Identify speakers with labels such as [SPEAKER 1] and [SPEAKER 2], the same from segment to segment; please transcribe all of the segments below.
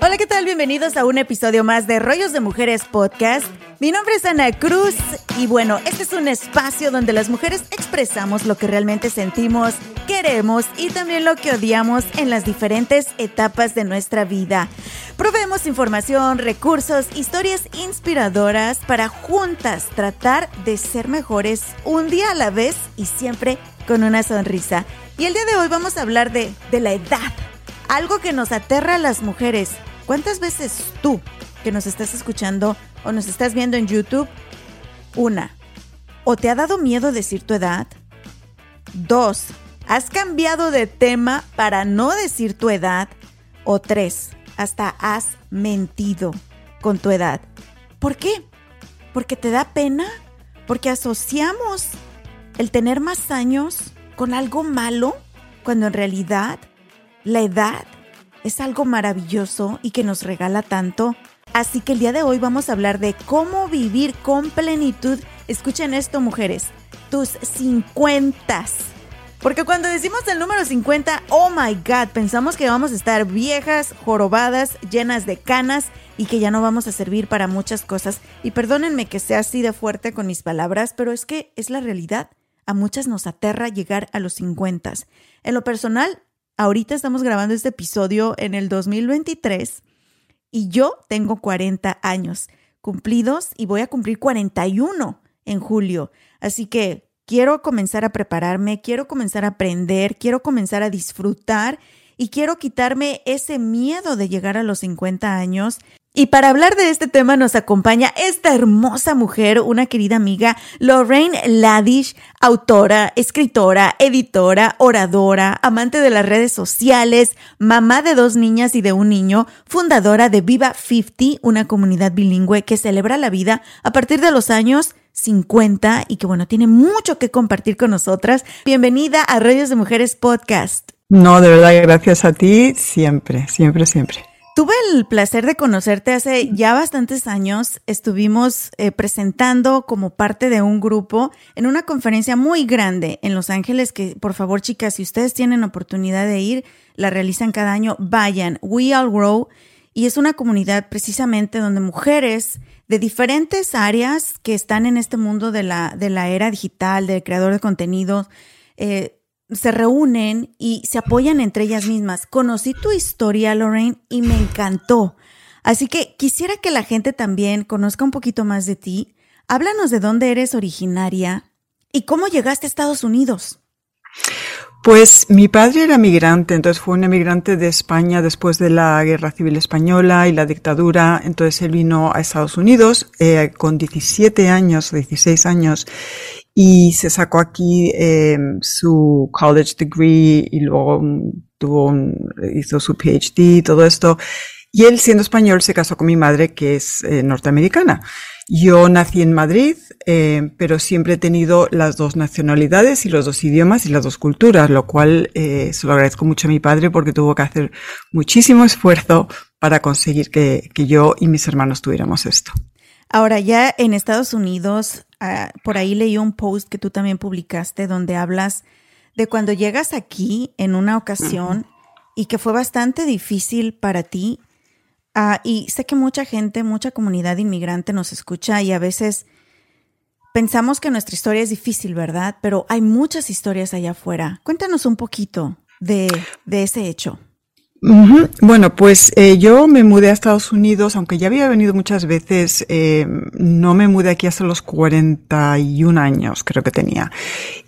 [SPEAKER 1] Hola, ¿qué tal? Bienvenidos a un episodio más de Rollos de Mujeres Podcast. Mi nombre es Ana Cruz y bueno, este es un espacio donde las mujeres expresamos lo que realmente sentimos, queremos y también lo que odiamos en las diferentes etapas de nuestra vida. Proveemos información, recursos, historias inspiradoras para juntas tratar de ser mejores un día a la vez y siempre con una sonrisa. Y el día de hoy vamos a hablar de, de la edad, algo que nos aterra a las mujeres. ¿Cuántas veces tú que nos estás escuchando o nos estás viendo en YouTube, una, o te ha dado miedo decir tu edad? Dos, ¿has cambiado de tema para no decir tu edad? O tres, hasta has mentido con tu edad. ¿Por qué? ¿Porque te da pena? ¿Porque asociamos el tener más años con algo malo cuando en realidad la edad es algo maravilloso y que nos regala tanto. Así que el día de hoy vamos a hablar de cómo vivir con plenitud. Escuchen esto, mujeres, tus 50. Porque cuando decimos el número 50, oh my god, pensamos que vamos a estar viejas, jorobadas, llenas de canas y que ya no vamos a servir para muchas cosas. Y perdónenme que sea así de fuerte con mis palabras, pero es que es la realidad. A muchas nos aterra llegar a los 50. En lo personal, ahorita estamos grabando este episodio en el 2023 y yo tengo 40 años cumplidos y voy a cumplir 41 en julio. Así que quiero comenzar a prepararme, quiero comenzar a aprender, quiero comenzar a disfrutar y quiero quitarme ese miedo de llegar a los 50 años y para hablar de este tema nos acompaña esta hermosa mujer, una querida amiga, Lorraine Ladish, autora, escritora, editora, oradora, amante de las redes sociales, mamá de dos niñas y de un niño, fundadora de Viva 50, una comunidad bilingüe que celebra la vida a partir de los años 50 y que bueno, tiene mucho que compartir con nosotras. Bienvenida a Radios de Mujeres Podcast.
[SPEAKER 2] No, de verdad, gracias a ti, siempre, siempre, siempre.
[SPEAKER 1] Tuve el placer de conocerte hace ya bastantes años. Estuvimos eh, presentando como parte de un grupo en una conferencia muy grande en Los Ángeles, que por favor chicas, si ustedes tienen oportunidad de ir, la realizan cada año, vayan. We All Grow. Y es una comunidad precisamente donde mujeres de diferentes áreas que están en este mundo de la, de la era digital, del creador de contenidos, eh, se reúnen y se apoyan entre ellas mismas. Conocí tu historia, Lorraine, y me encantó. Así que quisiera que la gente también conozca un poquito más de ti. Háblanos de dónde eres originaria y cómo llegaste a Estados Unidos.
[SPEAKER 2] Pues mi padre era migrante, entonces fue un emigrante de España después de la Guerra Civil Española y la dictadura, entonces él vino a Estados Unidos eh, con 17 años, 16 años, y se sacó aquí eh, su college degree y luego tuvo hizo su PhD, todo esto. Y él, siendo español, se casó con mi madre, que es eh, norteamericana. Yo nací en Madrid, eh, pero siempre he tenido las dos nacionalidades y los dos idiomas y las dos culturas, lo cual eh, se lo agradezco mucho a mi padre porque tuvo que hacer muchísimo esfuerzo para conseguir que, que yo y mis hermanos tuviéramos esto.
[SPEAKER 1] Ahora ya en Estados Unidos, ah, por ahí leí un post que tú también publicaste donde hablas de cuando llegas aquí en una ocasión y que fue bastante difícil para ti. Ah, y sé que mucha gente, mucha comunidad inmigrante nos escucha y a veces pensamos que nuestra historia es difícil, ¿verdad? Pero hay muchas historias allá afuera. Cuéntanos un poquito de, de ese hecho.
[SPEAKER 2] Bueno, pues eh, yo me mudé a Estados Unidos, aunque ya había venido muchas veces, eh, no me mudé aquí hasta los 41 años, creo que tenía.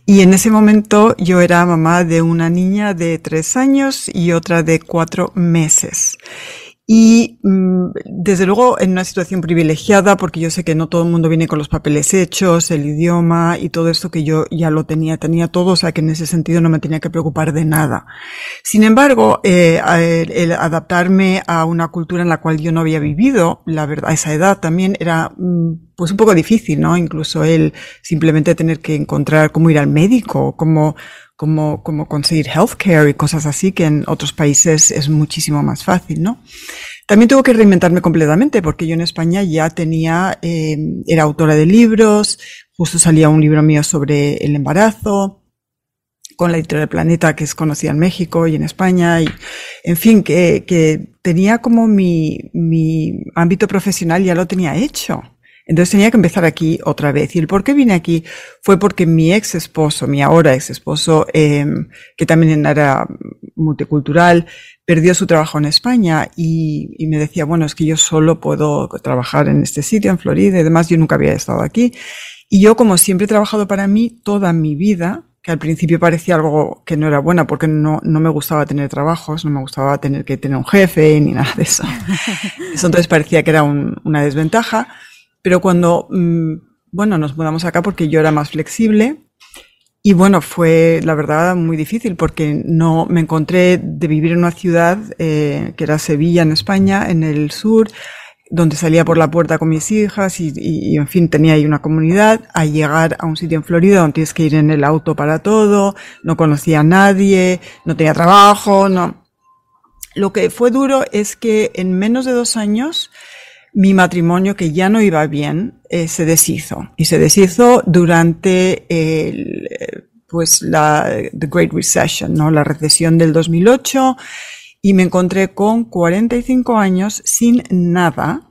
[SPEAKER 2] Y en ese momento yo era mamá de una niña de tres años y otra de cuatro meses. Y mm, desde luego en una situación privilegiada porque yo sé que no todo el mundo viene con los papeles hechos, el idioma y todo esto que yo ya lo tenía, tenía todo, o sea que en ese sentido no me tenía que preocupar de nada. Sin embargo, eh, el, adaptarme a una cultura en la cual yo no había vivido, la verdad, a esa edad también era mm, pues un poco difícil, ¿no? Incluso el simplemente tener que encontrar cómo ir al médico, cómo como, como conseguir healthcare y cosas así, que en otros países es muchísimo más fácil, ¿no? También tuve que reinventarme completamente, porque yo en España ya tenía, eh, era autora de libros, justo salía un libro mío sobre el embarazo, con la editorial Planeta, que es conocida en México y en España, y en fin, que, que tenía como mi, mi ámbito profesional ya lo tenía hecho. Entonces tenía que empezar aquí otra vez. Y el por qué vine aquí fue porque mi ex esposo, mi ahora ex esposo, em, que también era multicultural, perdió su trabajo en España y, y, me decía, bueno, es que yo solo puedo trabajar en este sitio, en Florida y demás, yo nunca había estado aquí. Y yo, como siempre he trabajado para mí toda mi vida, que al principio parecía algo que no era buena porque no, no me gustaba tener trabajos, no me gustaba tener que tener un jefe ni nada de eso. Eso entonces parecía que era un, una desventaja. Pero cuando, mm, bueno, nos mudamos acá porque yo era más flexible y bueno, fue la verdad muy difícil porque no me encontré de vivir en una ciudad eh, que era Sevilla en España, en el sur, donde salía por la puerta con mis hijas y, y, en fin tenía ahí una comunidad, a llegar a un sitio en Florida donde tienes que ir en el auto para todo, no conocía a nadie, no tenía trabajo, no. Lo que fue duro es que en menos de dos años mi matrimonio, que ya no iba bien, eh, se deshizo. Y se deshizo durante el, pues la The Great Recession, ¿no? La recesión del 2008. Y me encontré con 45 años sin nada,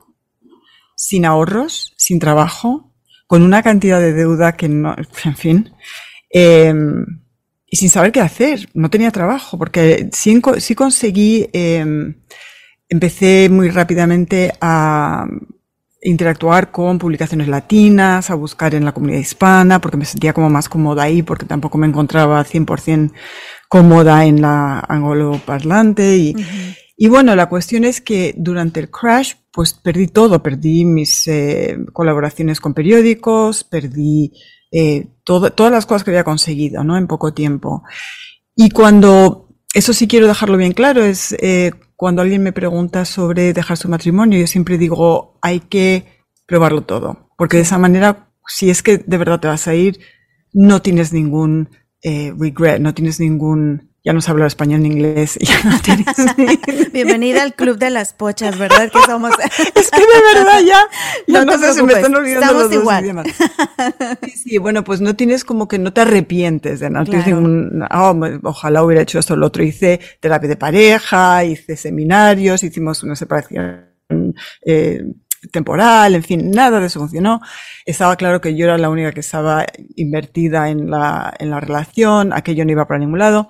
[SPEAKER 2] sin ahorros, sin trabajo, con una cantidad de deuda que no, en fin, eh, y sin saber qué hacer. No tenía trabajo, porque sí, sí conseguí eh, empecé muy rápidamente a interactuar con publicaciones latinas, a buscar en la comunidad hispana, porque me sentía como más cómoda ahí, porque tampoco me encontraba 100% cómoda en la angloparlante. Y, y bueno, la cuestión es que durante el crash, pues perdí todo, perdí mis eh, colaboraciones con periódicos, perdí eh, todo, todas las cosas que había conseguido, ¿no? En poco tiempo. Y cuando, eso sí quiero dejarlo bien claro, es eh, cuando alguien me pregunta sobre dejar su matrimonio, yo siempre digo, hay que probarlo todo, porque de esa manera, si es que de verdad te vas a ir, no tienes ningún eh, regret, no tienes ningún ya no se habla español ni inglés. Ya no tienes
[SPEAKER 1] Bienvenida al club de las pochas, ¿verdad? Que somos.
[SPEAKER 2] es que de verdad ya, no, no sé, se me están olvidando Estamos los igual. idiomas. Sí, sí, bueno, pues no tienes como que no te arrepientes de no. Claro. Un, oh, ojalá hubiera hecho esto o lo otro. Hice terapia de pareja, hice seminarios, hicimos una separación. Eh, temporal, en fin, nada de eso funcionó. Estaba claro que yo era la única que estaba invertida en la, en la relación, aquello no iba para ningún lado.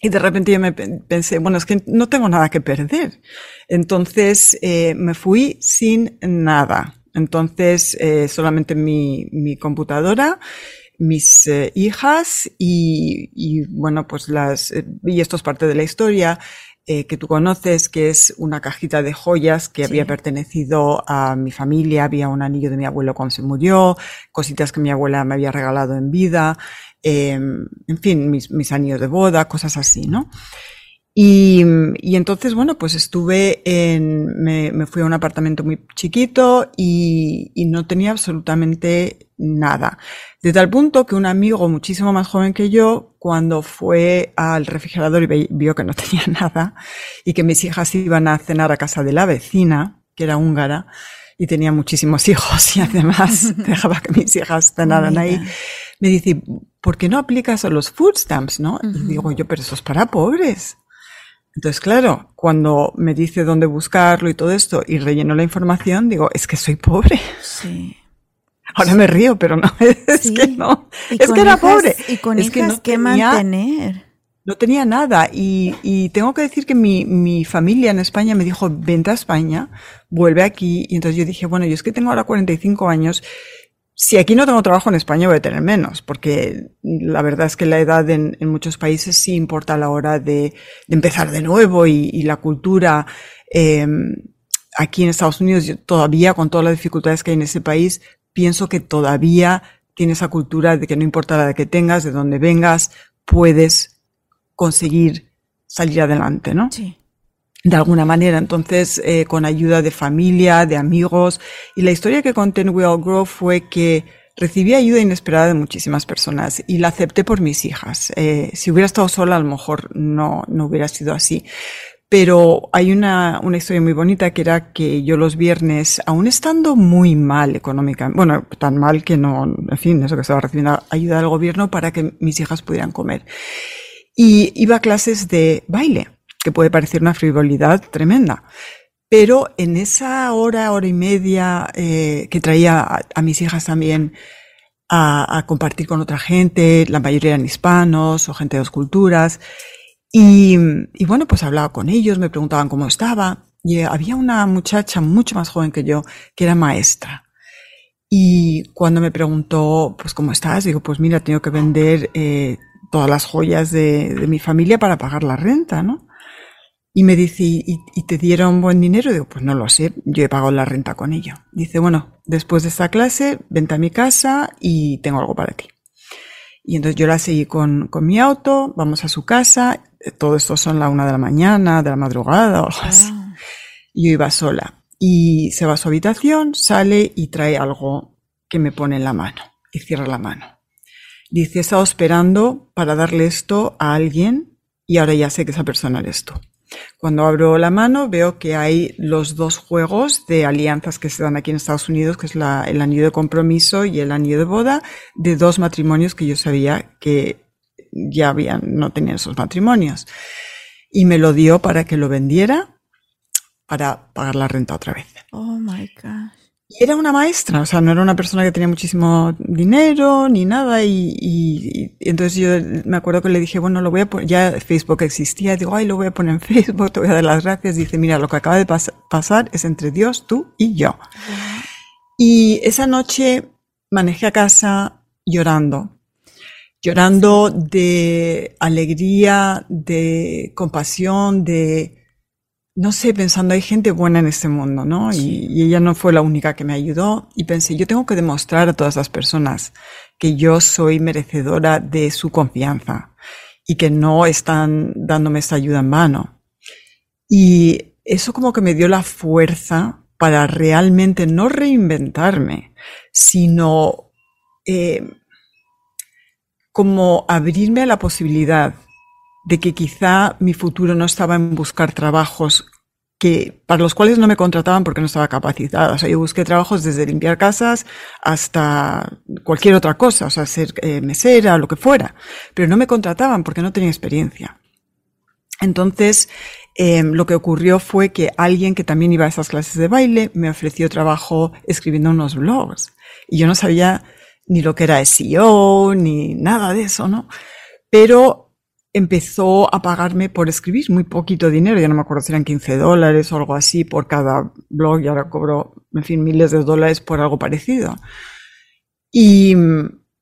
[SPEAKER 2] Y de repente yo me pensé, bueno, es que no tengo nada que perder. Entonces eh, me fui sin nada. Entonces eh, solamente mi, mi, computadora, mis eh, hijas y, y, bueno, pues las, y esto es parte de la historia, eh, que tú conoces, que es una cajita de joyas que sí. había pertenecido a mi familia, había un anillo de mi abuelo cuando se murió, cositas que mi abuela me había regalado en vida, eh, en fin, mis, mis, anillos de boda, cosas así, ¿no? Y, y entonces, bueno, pues estuve en, me, me, fui a un apartamento muy chiquito y, y, no tenía absolutamente nada. De tal punto que un amigo muchísimo más joven que yo, cuando fue al refrigerador y vio que no tenía nada y que mis hijas iban a cenar a casa de la vecina, que era húngara, y tenía muchísimos hijos y además dejaba que mis hijas cenaran ahí, me dice, ¿por qué no aplicas a los food stamps, no? Y digo yo, pero eso es para pobres. Entonces, claro, cuando me dice dónde buscarlo y todo esto y relleno la información, digo, es que soy pobre.
[SPEAKER 1] Sí.
[SPEAKER 2] Ahora me río, pero no, es sí. que no. Es que era
[SPEAKER 1] hijas,
[SPEAKER 2] pobre.
[SPEAKER 1] Y con
[SPEAKER 2] es
[SPEAKER 1] hijas
[SPEAKER 2] que no
[SPEAKER 1] que
[SPEAKER 2] tenía,
[SPEAKER 1] mantener.
[SPEAKER 2] No tenía nada. Y, y tengo que decir que mi, mi, familia en España me dijo, vente a España, vuelve aquí. Y entonces yo dije, bueno, yo es que tengo ahora 45 años si aquí no tengo trabajo en España voy a tener menos, porque la verdad es que la edad en, muchos países sí importa a la hora de, empezar de nuevo y, la cultura. Em, aquí en Estados Unidos, todavía con todas las dificultades que hay en ese país, pienso que todavía tiene esa cultura de que no importa la edad que tengas, de dónde vengas, puedes conseguir salir adelante, ¿no?
[SPEAKER 1] Sí
[SPEAKER 2] de alguna manera. Entonces, eh, con ayuda de familia, de amigos. Y la historia que conté en Will Grow fue que recibí ayuda inesperada de muchísimas personas y la acepté por mis hijas. Eh, si hubiera estado sola, a lo mejor no, no hubiera sido así. Pero hay una, una historia muy bonita que era que yo los viernes, aún estando muy mal económicamente, bueno, tan mal que no, en fin, eso que estaba recibiendo ayuda del gobierno para que mis hijas pudieran comer. Y iba a clases de baile puede parecer una frivolidad tremenda. Pero en esa hora, hora y media eh, que traía a, mis hijas también a, compartir con otra gente, la mayoría eran hispanos o gente de dos culturas, y, bueno, pues hablaba con ellos, me preguntaban cómo estaba, y había una muchacha mucho más joven que yo que era maestra. Y cuando me preguntó, pues, ¿cómo estás? Digo, pues mira, tengo que vender eh, todas las joyas de, de, mi familia para pagar la renta, ¿no? Y me dice, ¿y, te dieron buen dinero? digo, pues no lo sé, yo he pagado la renta con ello. Dice, bueno, después de esta clase, vente a mi casa y tengo algo para ti. Y entonces yo la seguí con, con mi auto, vamos a su casa, todo esto son la una de la mañana, de la madrugada o algo así. Yo iba sola. Y se va a su habitación, sale y trae algo que me pone en la mano y cierra la mano. Dice, he estado esperando para darle esto a alguien y ahora ya sé que esa persona eres tú. Cuando abro la mano veo que hay los dos juegos de alianzas que se dan aquí en Estados Unidos, que es el anillo de compromiso y el anillo de boda, de dos matrimonios que yo sabía que ya no tenían esos matrimonios. Y me lo dio para que lo vendiera para pagar la renta otra vez.
[SPEAKER 1] Oh my God.
[SPEAKER 2] Y era una maestra, o sea, no era una persona que tenía muchísimo dinero ni nada. Y, entonces yo me acuerdo que le dije, bueno, lo voy a poner, ya Facebook existía, digo, ay, lo voy a poner en Facebook, te voy a dar las gracias. Dice, mira, lo que acaba de pasar es entre Dios, tú y yo. Y esa noche manejé a casa llorando, llorando de alegría, de compasión, de no sé, pensando, hay gente buena en este mundo, ¿no? Y, ella no fue la única que me ayudó. Y pensé, yo tengo que demostrar a todas las personas que yo soy merecedora de su confianza y que no están dándome esta ayuda en mano. Y eso como que me dio la fuerza para realmente no reinventarme, sino eh, como abrirme a la posibilidad de que quizá mi futuro no estaba en buscar trabajos que, para los cuales no me contrataban porque no estaba capacitada. O sea, yo busqué trabajos desde limpiar casas hasta cualquier otra cosa, o sea, ser eh, mesera, lo que fuera. Pero no me contrataban porque no tenía experiencia. Entonces, em, lo que ocurrió fue que alguien que también iba a esas clases de baile me ofreció trabajo escribiendo unos blogs. Y yo no sabía ni lo que era SEO, ni nada de eso, ¿no? Pero empezó a pagarme por escribir muy poquito dinero, ya no me acuerdo si eran 15 dólares o algo así por cada blog y ahora cobro, en fin, miles de dólares por algo parecido. Y,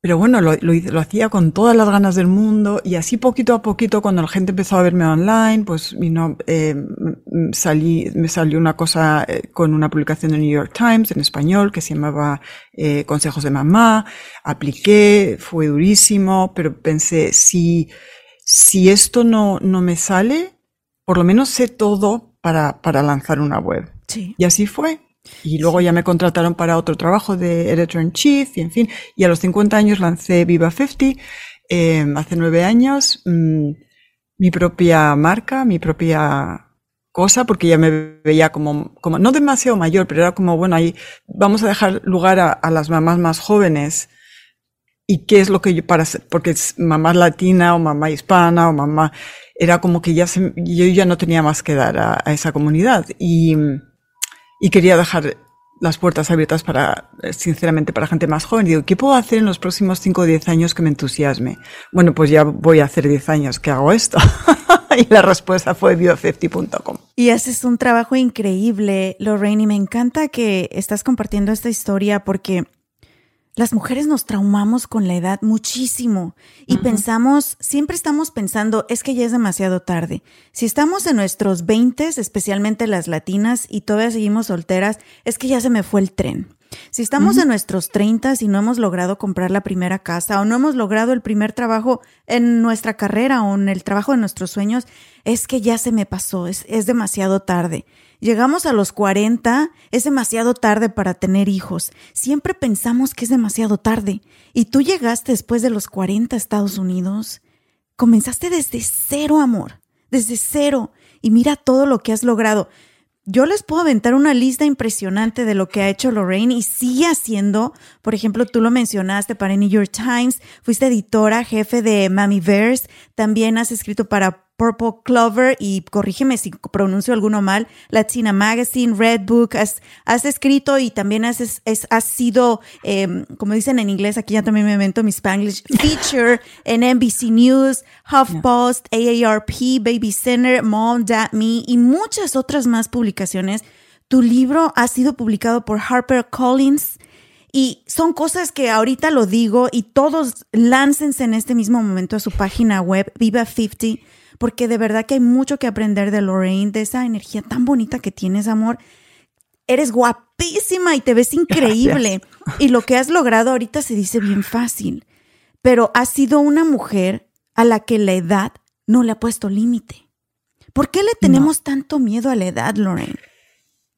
[SPEAKER 2] pero bueno, lo, lo, hacía con todas las ganas del mundo y así poquito a poquito cuando la gente empezó a verme online, pues vino, eh, salí, me salió una cosa eh, con una publicación de New York Times en español que se llamaba eh, Consejos de Mamá, apliqué, fue durísimo, pero pensé, si si esto no, no me sale, por lo menos sé todo para, para lanzar una web.
[SPEAKER 1] Sí.
[SPEAKER 2] Y así fue. Y luego ya me contrataron para otro trabajo de editor in chief y en fin. Y a los 50 años lancé Viva 50. Em, hace nueve años mm, mi propia marca, mi propia cosa, porque ya me veía como, como no demasiado mayor, pero era como, bueno, ahí vamos a dejar lugar a, a las mamás más jóvenes y qué es lo que yo para porque es mamá latina o mamá hispana o mamá era como que ya se, yo ya no tenía más que dar a, esa comunidad y, y, quería dejar las puertas abiertas para, sinceramente, para gente más joven. Digo, ¿qué puedo hacer en los próximos 5 o 10 años que me entusiasme? Bueno, pues ya voy a hacer 10 años que hago esto. y la respuesta fue bio50.com.
[SPEAKER 1] Y haces un trabajo increíble, Lorraine, y me encanta que estás compartiendo esta historia porque las mujeres nos traumamos con la edad muchísimo y pensamos, siempre estamos pensando, es que ya es demasiado tarde. Si estamos en nuestros 20, especialmente las latinas, y todavía seguimos solteras, es que ya se me fue el tren. Si estamos en nuestros 30 y no hemos logrado comprar la primera casa o no hemos logrado el primer trabajo en nuestra carrera o en el trabajo de nuestros sueños, es que ya se me pasó, es, es demasiado tarde. Llegamos a los 40, es demasiado tarde para tener hijos. Siempre pensamos que es demasiado tarde. Y tú llegaste después de los 40 a Estados Unidos. Comenzaste desde cero, amor. Desde cero. Y mira todo lo que has logrado. Yo les puedo aventar una lista impresionante de lo que ha hecho Lorraine y sigue haciendo. Por ejemplo, tú lo mencionaste para New York Times, fuiste editora, jefe de Verse, también has escrito para Purple Clover y corrígeme si pronuncio alguno mal, Latina Magazine, Red Book, has, has escrito y también has, has sido, em, como dicen en inglés, aquí ya también me invento mi Spanglish, feature en NBC News, HuffPost, AARP, Baby Center, Mom, Dad Me y muchas otras más publicaciones. Tu libro ha sido publicado por Harper Collins. Y son cosas que ahorita lo digo y todos láncense en este mismo momento a su página web, Viva 50 porque de verdad que hay mucho que aprender de Lorraine, de esa energía tan bonita que tienes, amor. Eres guapísima y te ves increíble. Y lo que has logrado ahorita se dice bien fácil, pero has sido una mujer a la que la edad no le ha puesto límite. ¿Por qué le tenemos tanto miedo a la edad, Lorraine?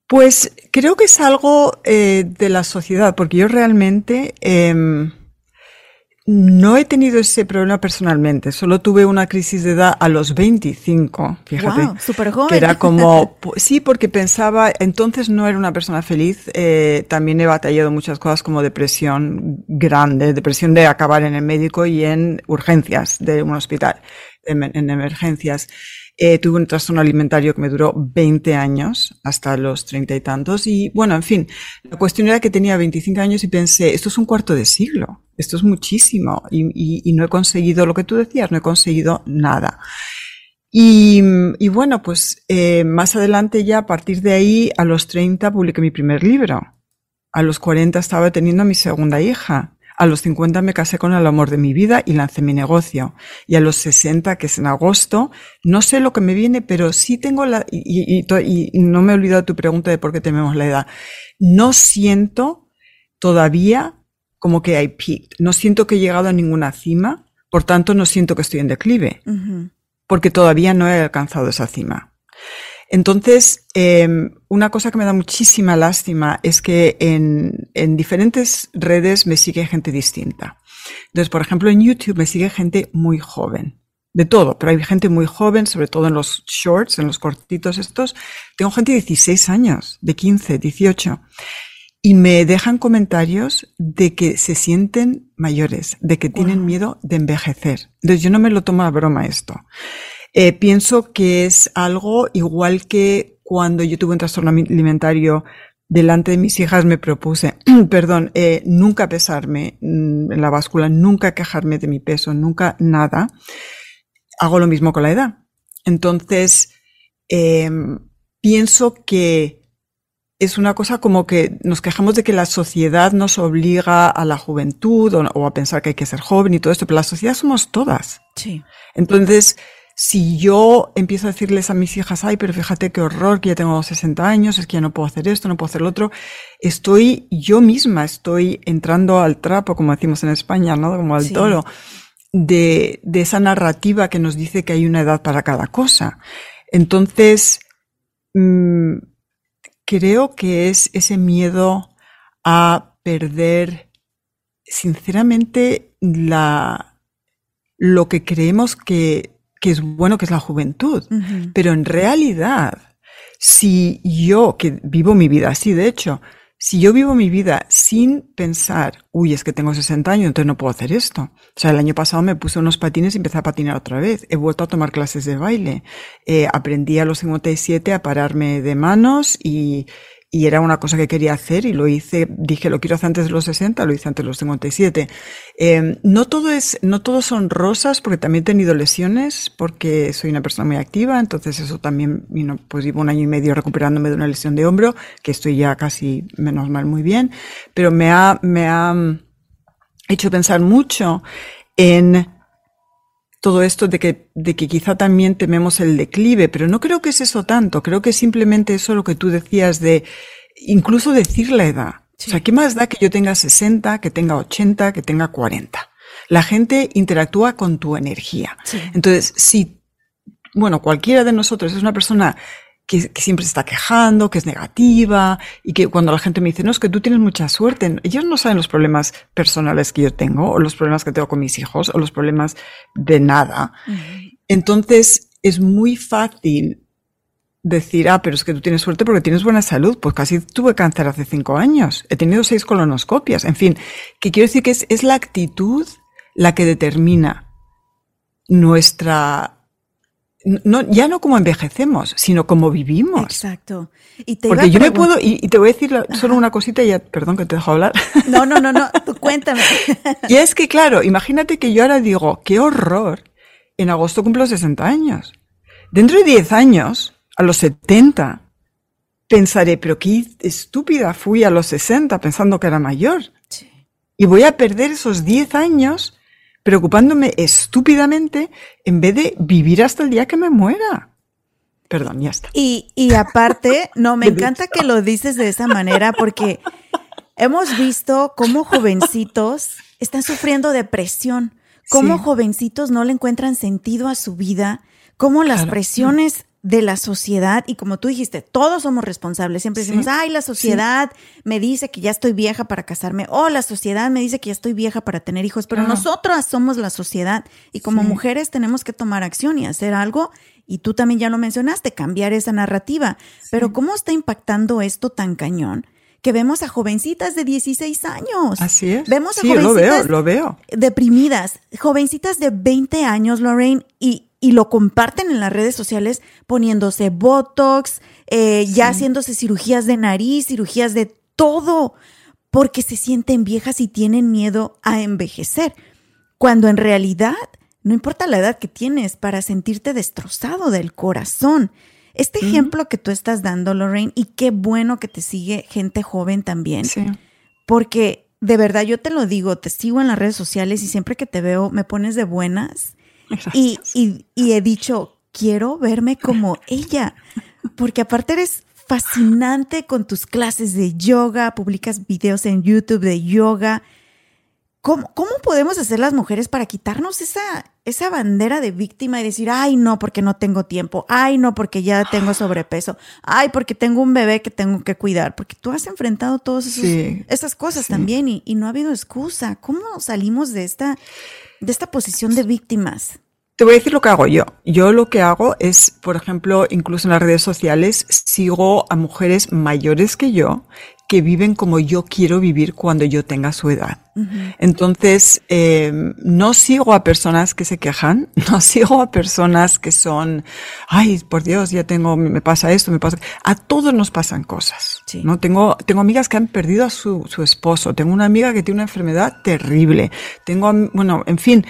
[SPEAKER 2] Pues creo que es algo eh, de la sociedad, porque yo realmente em, no he tenido ese problema personalmente, solo tuve una crisis de edad a los 25, fíjate.
[SPEAKER 1] Wow, súper joven.
[SPEAKER 2] Que era como, sí, porque pensaba, entonces no era una persona feliz, eh, también he batallado muchas cosas como depresión grande, depresión de acabar en el médico y en urgencias de un hospital, en emergencias. Eh, tuve un trastorno alimentario que me duró 20 años, hasta los treinta y tantos. Y bueno, en fin, la cuestión era que tenía 25 años y pensé, esto es un cuarto de siglo, esto es muchísimo. Y, no he conseguido lo que tú decías, no he conseguido nada. Y, bueno, pues eh, más adelante ya, a partir de ahí, a los 30 publiqué mi primer libro. A los 40 estaba teniendo a mi segunda hija. A los 50 me casé con el amor de mi vida y lancé mi negocio. Y a los 60, que es en agosto, no sé lo que me viene, pero sí tengo la, y, no me he olvidado tu pregunta de por qué tememos la edad. No siento todavía como que hay peaked. No siento que he llegado a ninguna cima, por tanto no siento que estoy en declive, porque todavía no he alcanzado esa cima. Entonces, em, una cosa que me da muchísima lástima es que en, en, diferentes redes me sigue gente distinta. Entonces, por ejemplo, en YouTube me sigue gente muy joven. De todo, pero hay gente muy joven, sobre todo en los shorts, en los cortitos estos. Tengo gente de 16 años, de 15, 18. Y me dejan comentarios de que se sienten mayores, de que tienen miedo de envejecer. Entonces yo no me lo tomo a broma esto. Eh, pienso que es algo igual que cuando yo tuve un trastorno alimentario delante de mis hijas me propuse, perdón, eh, nunca pesarme mm, en la báscula, nunca quejarme de mi peso, nunca nada. Hago lo mismo con la edad. Entonces, em, pienso que es una cosa como que nos quejamos de que la sociedad nos obliga a la juventud o, o, a pensar que hay que ser joven y todo esto, pero la sociedad somos todas.
[SPEAKER 1] Sí.
[SPEAKER 2] Entonces, si yo empiezo a decirles a mis hijas, ay, pero fíjate qué horror, que ya tengo 60 años, es que ya no puedo hacer esto, no puedo hacer lo otro, estoy yo misma, estoy entrando al trapo, como decimos en España, ¿no? Como al toro, de, de esa narrativa que nos dice que hay una edad para cada cosa. Entonces, mmm, creo que es ese miedo a perder, sinceramente, la, lo que creemos que que es bueno, que es la juventud. Pero en realidad, si yo, que vivo mi vida así, de hecho, si yo vivo mi vida sin pensar, uy, es que tengo 60 años, entonces no puedo hacer esto. O sea, el año pasado me puse unos patines y empecé a patinar otra vez. He vuelto a tomar clases de baile. Eh, aprendí a los 57 a pararme de manos y, y era una cosa que quería hacer y lo hice, dije, lo quiero hacer antes de los 60, lo hice antes de los 57. Eh, no todo es, no todo son rosas, porque también he tenido lesiones, porque soy una persona muy activa, entonces eso también, vino, pues llevo un año y medio recuperándome de una lesión de hombro, que estoy ya casi, menos mal, muy bien, pero me ha, me ha, hecho pensar mucho en todo esto de que, de que quizá también tememos el declive, pero no creo que es eso tanto, creo que simplemente eso lo que tú decías de incluso decir la edad. O sea, ¿qué más da que yo tenga 60, que tenga 80, que tenga 40? La gente interactúa con tu energía. Entonces, si, bueno, cualquiera de nosotros es una persona que, siempre se está quejando, que es negativa y que cuando la gente me dice, no, es que tú tienes mucha suerte, ellos no saben los problemas personales que yo tengo o los problemas que tengo con mis hijos o los problemas de nada. Entonces es muy fácil decir, ah, pero es que tú tienes suerte porque tienes buena salud. Pues casi tuve cáncer hace cinco años. He tenido seis colonoscopias. En fin, que quiero decir que es, es la actitud la que determina nuestra no, ya no como envejecemos, sino como vivimos.
[SPEAKER 1] Exacto.
[SPEAKER 2] Y te Porque yo me puedo, y, te voy a decir solo una cosita, y ya, perdón que te dejo hablar.
[SPEAKER 1] No, no, no, no, tú cuéntame.
[SPEAKER 2] y es que, claro, imagínate que yo ahora digo, qué horror, en agosto cumplo 60 años. Dentro de 10 años, a los 70, pensaré, pero qué estúpida fui a los 60 pensando que era mayor. Sí. Y voy a perder esos 10 años preocupándome estúpidamente en vez de vivir hasta el día que me muera. Perdón, ya está.
[SPEAKER 1] Y, y aparte, no, me encanta que lo dices de esa manera porque hemos visto cómo jovencitos están sufriendo depresión, cómo jovencitos no le encuentran sentido a su vida, cómo las presiones de la sociedad y como tú dijiste, todos somos responsables. Siempre decimos, ay, la sociedad me dice que ya estoy vieja para casarme o la sociedad me dice que ya estoy vieja para tener hijos, pero nosotras somos la sociedad y como mujeres tenemos que tomar acción y hacer algo. Y tú también ya lo mencionaste, cambiar esa narrativa. Pero ¿cómo está impactando esto tan cañón? que vemos a jovencitas de 16 años.
[SPEAKER 2] Así es.
[SPEAKER 1] Vemos a
[SPEAKER 2] sí, lo veo, lo veo.
[SPEAKER 1] deprimidas, jovencitas de 20 años, Lorraine, y y lo comparten en las redes sociales poniéndose Botox, eh, ya haciéndose cirugías de nariz, cirugías de todo, porque se sienten viejas y tienen miedo a envejecer. Cuando en realidad no importa la edad que tienes para sentirte destrozado del corazón. Este ejemplo que tú estás dando, Lorraine, y qué bueno que te sigue gente joven también, sí. porque de verdad yo te lo digo, te sigo en las redes sociales y siempre que te veo me pones de buenas y, y, he dicho, quiero verme como ella, porque aparte eres fascinante con tus clases de yoga, publicas videos en YouTube de yoga. ¿Cómo, ¿Cómo, podemos hacer las mujeres para quitarnos esa, esa bandera de víctima y decir, ay, no, porque no tengo tiempo, ay, no, porque ya tengo sobrepeso, ay, porque tengo un bebé que tengo que cuidar? Porque tú has enfrentado todas esas cosas también y, y, no ha habido excusa. ¿Cómo salimos de esta de esta posición de víctimas?
[SPEAKER 2] Te voy a decir lo que hago yo. Yo lo que hago es, por ejemplo, incluso en las redes sociales, sigo a mujeres mayores que yo que viven como yo quiero vivir cuando yo tenga su edad. Entonces, eh, no sigo a personas que se quejan, no sigo a personas que son, ay, por Dios, ya tengo, me pasa esto, me pasa. A todos nos pasan cosas. ¿no? Tengo, tengo amigas que han perdido a su, su esposo, tengo una amiga que tiene una enfermedad terrible, tengo, bueno, en fin,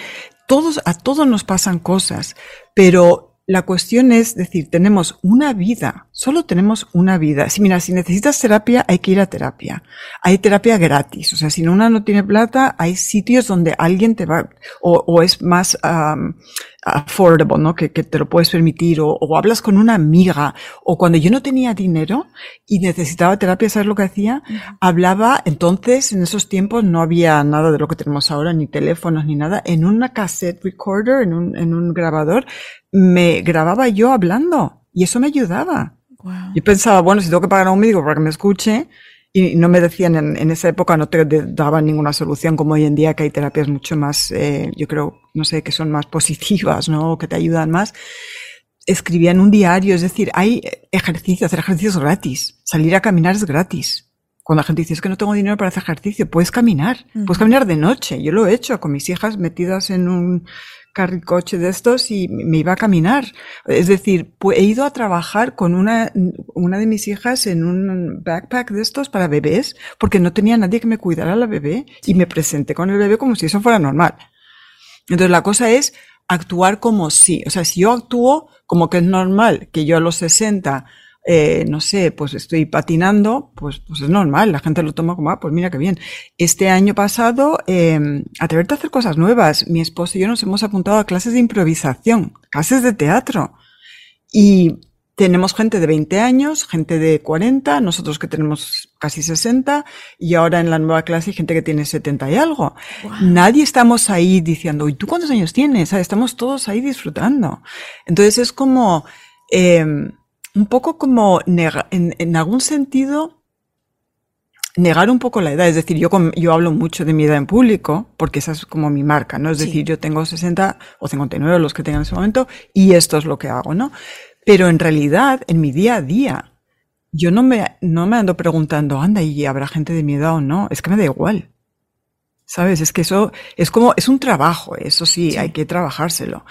[SPEAKER 2] todos, a todos nos pasan cosas, pero la cuestión es decir, tenemos una vida, solo tenemos una vida. Si mira, si necesitas terapia, hay que ir a terapia. Hay terapia gratis. O sea, si una no tiene plata, hay sitios donde alguien te va, o, es más affordable, ¿no? Que, te lo puedes permitir, o, hablas con una amiga, o cuando yo no tenía dinero y necesitaba terapia, ¿sabes lo que hacía? Hablaba, entonces, en esos tiempos no había nada de lo que tenemos ahora, ni teléfonos, ni nada, en una cassette recorder, en un, en un grabador, me grababa yo hablando y eso me ayudaba. Yo pensaba, bueno, si tengo que pagar a un médico para que me escuche, y no me decían en, esa época, no te daban ninguna solución como hoy en día, que hay terapias mucho más, eh, yo creo, no sé, que son más positivas, ¿no? Que te ayudan más. Escribía en un diario, es decir, hay ejercicios, hacer ejercicios gratis. Salir a caminar es gratis. Cuando la gente dice, es que no tengo dinero para hacer ejercicio, puedes caminar. Puedes caminar de noche. Yo lo he hecho con mis hijas metidas en un, coche de estos y me iba a caminar. Es decir, he ido a trabajar con una, una de mis hijas en un backpack de estos para bebés porque no tenía nadie que me cuidara la bebé y me presenté con el bebé como si eso fuera normal. Entonces la cosa es actuar como si, o sea, si yo actúo como que es normal que yo a los 60 eh, no sé, pues estoy patinando, pues, pues es normal, la gente lo toma como, ah, pues mira qué bien. Este año pasado, eh, atreverte a hacer cosas nuevas. Mi esposo y yo nos hemos apuntado a clases de improvisación, clases de teatro. Y tenemos gente de 20 años, gente de 40, nosotros que tenemos casi 60, y ahora en la nueva clase hay gente que tiene 70 y algo. Nadie estamos ahí diciendo, ¿y tú cuántos años tienes? Estamos todos ahí disfrutando. Entonces es como, eh, un poco como, en, en, algún sentido, negar un poco la edad. Es decir, yo, yo hablo mucho de mi edad en público, porque esa es como mi marca, ¿no? Es decir, yo tengo 60 o 59, los que tengan en ese momento, y esto es lo que hago, ¿no? Pero en realidad, en mi día a día, yo no me, no me ando preguntando, anda, y habrá gente de mi edad o no. Es que me da igual. ¿Sabes? Es que eso es como, es un trabajo, eso sí, hay que trabajárselo.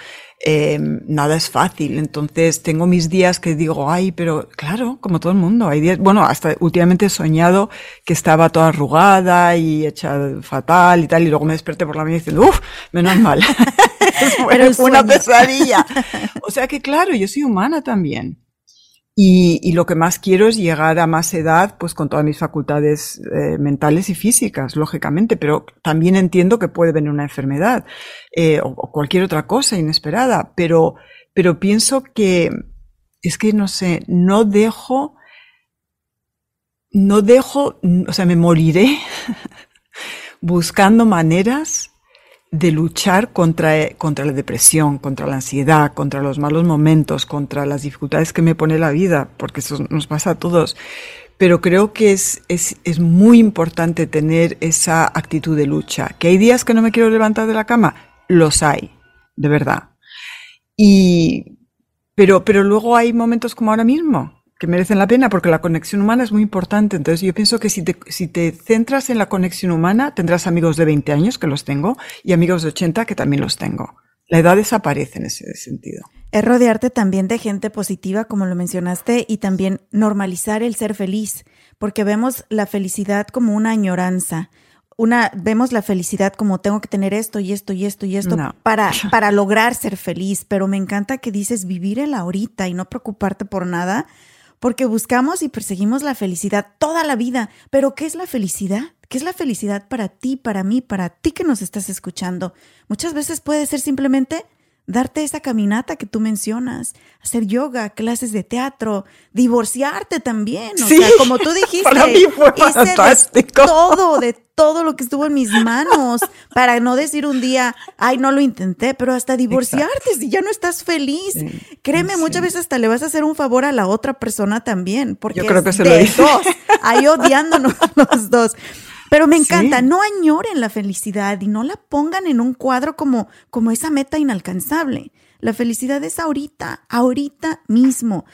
[SPEAKER 2] Eh, nada es fácil. Entonces tengo mis días que digo, ay, pero claro, como todo el mundo, hay días, bueno, hasta últimamente he soñado que estaba toda arrugada y hecha fatal y tal, y luego me desperté por la mañana diciendo, uff, menos mal. es una pesadilla. O sea que claro, yo soy humana también. Y, y, lo que más quiero es llegar a más edad, pues con todas mis facultades eh, mentales y físicas, lógicamente, pero también entiendo que puede venir una enfermedad eh, o, o, cualquier otra cosa inesperada, pero, pero pienso que es que no sé, no dejo, no dejo, o sea, me moriré buscando maneras de luchar contra, contra la depresión, contra la ansiedad, contra los malos momentos, contra las dificultades que me pone la vida, porque eso nos pasa a todos. Pero creo que es, es, es muy importante tener esa actitud de lucha. ¿Que hay días que no me quiero levantar de la cama? Los hay, de verdad. Y, pero, pero luego hay momentos como ahora mismo, que merecen la pena porque la conexión humana es muy importante. Entonces yo pienso que si te, si te centras en la conexión humana, tendrás amigos de 20 años, que los tengo, y amigos de 80, que también los tengo. La edad desaparece en ese sentido.
[SPEAKER 1] Es rodearte también de gente positiva, como lo mencionaste, y también normalizar el ser feliz, porque vemos la felicidad como una añoranza. Una, vemos la felicidad como tengo que tener esto y esto y esto y esto no. para, para lograr ser feliz, pero me encanta que dices vivir el ahorita y no preocuparte por nada, porque buscamos y perseguimos la felicidad toda la vida. Pero ¿qué es la felicidad? ¿Qué es la felicidad para ti, para mí, para ti que nos estás escuchando? Muchas veces puede ser simplemente darte esa caminata que tú mencionas, hacer yoga, clases de teatro, divorciarte también, o sea, como tú dijiste,
[SPEAKER 2] para mí fue fantástico.
[SPEAKER 1] De todo, de todo lo que estuvo en mis manos, para no decir un día, ay, no lo intenté, pero hasta divorciarte Exacto. si ya no estás feliz. Sí, Créeme, sí. muchas veces hasta le vas a hacer un favor a la otra persona también, porque
[SPEAKER 2] Yo creo que se
[SPEAKER 1] de
[SPEAKER 2] lo
[SPEAKER 1] dos, ahí odiándonos los dos. Pero me encanta, sí. no añoren la felicidad y no la pongan en un cuadro como, como esa meta inalcanzable. La felicidad es ahorita, ahorita mismo.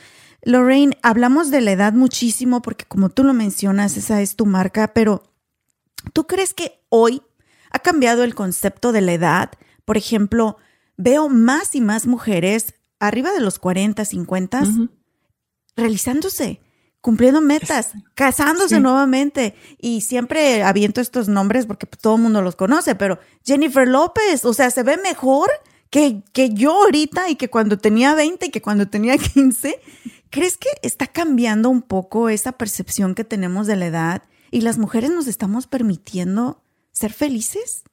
[SPEAKER 1] Lorraine, hablamos de la edad muchísimo porque como tú lo mencionas, esa es tu marca, pero ¿tú crees que hoy ha cambiado el concepto de la edad? Por ejemplo, veo más y más mujeres arriba de los 40, 50 uh -huh. realizándose cumpliendo metas, casándose sí. nuevamente. Y siempre aviento estos nombres porque todo el mundo los conoce, pero Jennifer López, o sea, se ve mejor que, que yo ahorita y que cuando tenía 20 y que cuando tenía 15. ¿Crees que está cambiando un poco esa percepción que tenemos de la edad y las mujeres nos estamos permitiendo ser felices?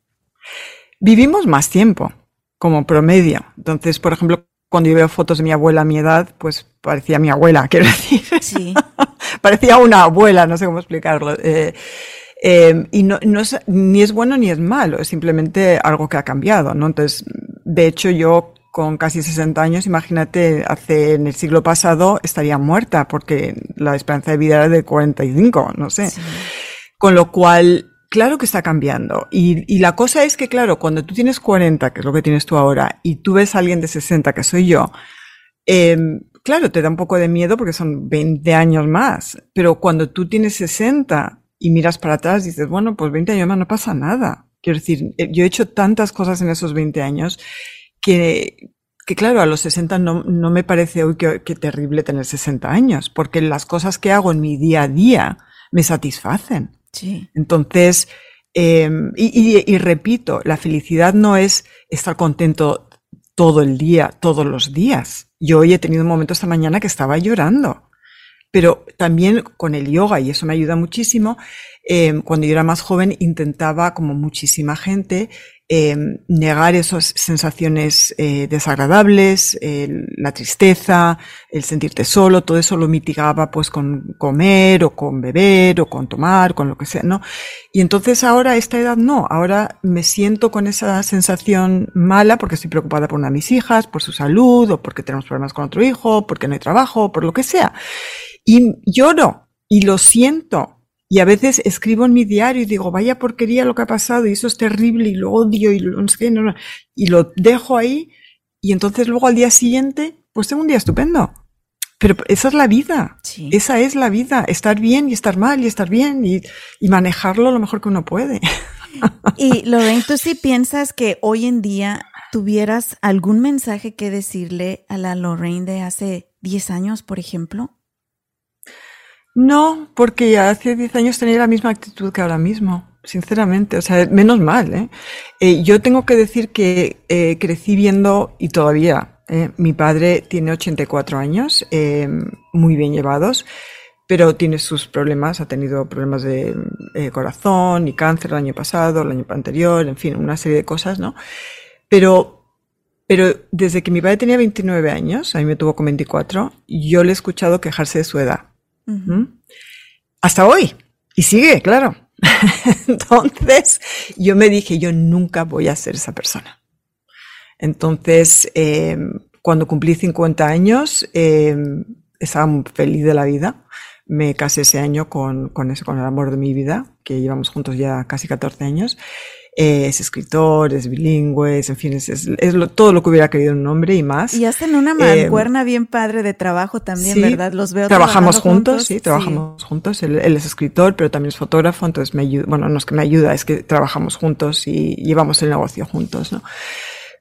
[SPEAKER 2] Vivimos más tiempo como promedio. Entonces, por ejemplo, cuando yo veo fotos de mi abuela a mi edad, pues parecía mi abuela, quiero decir.
[SPEAKER 1] Sí.
[SPEAKER 2] parecía una abuela, no sé cómo explicarlo. Eh, eh, y no, no es, ni es bueno ni es malo, es simplemente algo que ha cambiado, ¿no? Entonces, de hecho, yo con casi 60 años, imagínate, hace en el siglo pasado estaría muerta porque la esperanza de vida era de 45, no sé. Sí. Con lo cual, Claro que está cambiando. Y, y, la cosa es que, claro, cuando tú tienes 40, que es lo que tienes tú ahora, y tú ves a alguien de 60, que soy yo, eh, claro, te da un poco de miedo porque son 20 años más. Pero cuando tú tienes 60 y miras para atrás, dices, bueno, pues 20 años más no pasa nada. Quiero decir, eh, yo he hecho tantas cosas en esos 20 años que, que claro, a los 60 no, no me parece hoy que, que terrible tener 60 años, porque las cosas que hago en mi día a día me satisfacen.
[SPEAKER 1] Sí.
[SPEAKER 2] Entonces, eh, y, repito, la felicidad no es estar contento todo el día, todos los días. Yo hoy he tenido un momento esta mañana que estaba llorando. Pero también con el yoga, y eso me ayuda muchísimo, eh, cuando yo era más joven intentaba, como muchísima gente, eh, negar esas sensaciones eh, desagradables, la tristeza, el sentirte solo, todo eso lo mitigaba pues con comer o con beber o con tomar, con lo que sea, ¿no? Y entonces ahora a esta edad no, ahora me siento con esa sensación mala porque estoy preocupada por una de mis hijas, por su salud o porque tenemos problemas con otro hijo, porque no hay trabajo, por lo que sea. Y lloro y lo siento y a veces escribo en mi diario y digo, vaya porquería lo que ha pasado y eso es terrible y lo odio y lo, no sé qué, no, no. y lo dejo ahí y entonces luego al día siguiente, pues tengo un día estupendo. Pero esa es la vida. Esa es la vida. Estar bien y estar mal y estar bien y, y manejarlo lo mejor que uno puede.
[SPEAKER 1] Y Lorraine, ¿tú sí piensas que hoy en día tuvieras algún mensaje que decirle a la Lorraine de hace 10 años, por ejemplo?
[SPEAKER 2] No, porque hace 10 años tenía la misma actitud que ahora mismo, sinceramente. O sea, menos mal. ¿eh? eh yo tengo que decir que eh, crecí viendo, y todavía, eh, mi padre tiene 84 años, muy bien llevados, pero tiene sus problemas, ha tenido problemas de corazón y cáncer el año pasado, el año anterior, en fin, una serie de cosas, ¿no? Pero, pero desde que mi padre tenía 29 años, a mí me tuvo con 24, yo le he escuchado quejarse de su edad hasta hoy. Y sigue, claro. Entonces, yo me dije, yo nunca voy a ser esa persona. Entonces, em, cuando cumplí 50 años, em, estaba muy feliz de la vida. Me casé ese año con, con, con el amor de mi vida, que llevamos juntos ya casi 14 años es escritor, es bilingüe, en fin, es, es, todo lo que hubiera querido un hombre y más.
[SPEAKER 1] Y hacen una eh, mancuerna bien padre de trabajo también, ¿verdad?
[SPEAKER 2] Los veo Trabajamos juntos, sí, trabajamos juntos. Él, es escritor, pero también es fotógrafo, entonces me ayuda, bueno, no es que me ayuda, es que trabajamos juntos y llevamos el negocio juntos, ¿no?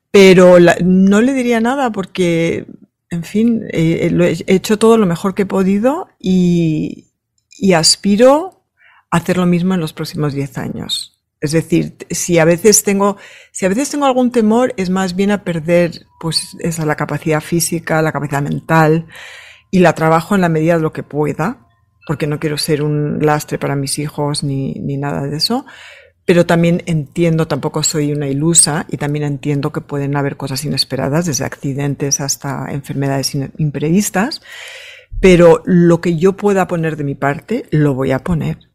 [SPEAKER 2] Pero no le diría nada porque, en fin, eh, he hecho todo lo mejor que he podido y, y aspiro a hacer lo mismo en los próximos 10 años. Es decir, si a veces tengo, si a veces tengo algún temor, es más bien a perder, pues, esa la capacidad física, la capacidad mental, y la trabajo en la medida de lo que pueda, porque no quiero ser un lastre para mis hijos ni, ni nada de eso. Pero también entiendo, tampoco soy una ilusa, y también entiendo que pueden haber cosas inesperadas, desde accidentes hasta enfermedades imprevistas. Pero lo que yo pueda poner de mi parte, lo voy a poner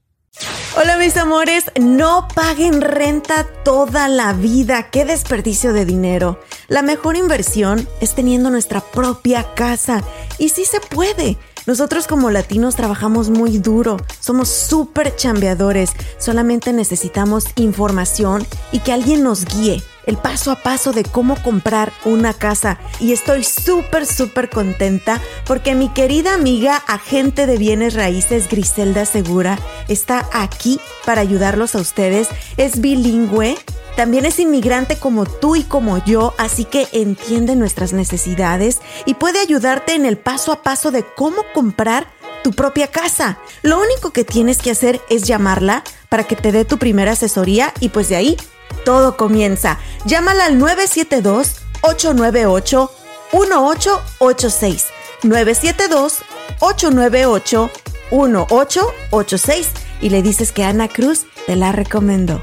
[SPEAKER 1] Hola mis amores, no paguen renta toda la vida, qué desperdicio de dinero. La mejor inversión es teniendo nuestra propia casa. Y sí se puede. Nosotros como latinos trabajamos muy duro, somos súper chambeadores, solamente necesitamos información y que alguien nos guíe el paso a paso de cómo comprar una casa. Y estoy súper, súper contenta porque mi querida amiga agente de bienes raíces Griselda Segura está aquí para ayudarlos a ustedes. Es bilingüe. También es inmigrante como tú y como yo, así que entiende nuestras necesidades y puede ayudarte en el paso a paso de cómo comprar tu propia casa. Lo único que tienes que hacer es llamarla para que te dé tu primera asesoría y pues de ahí todo comienza. Llámala al 972-898-1886. 972-898-1886 y le dices que Ana Cruz te la recomendó.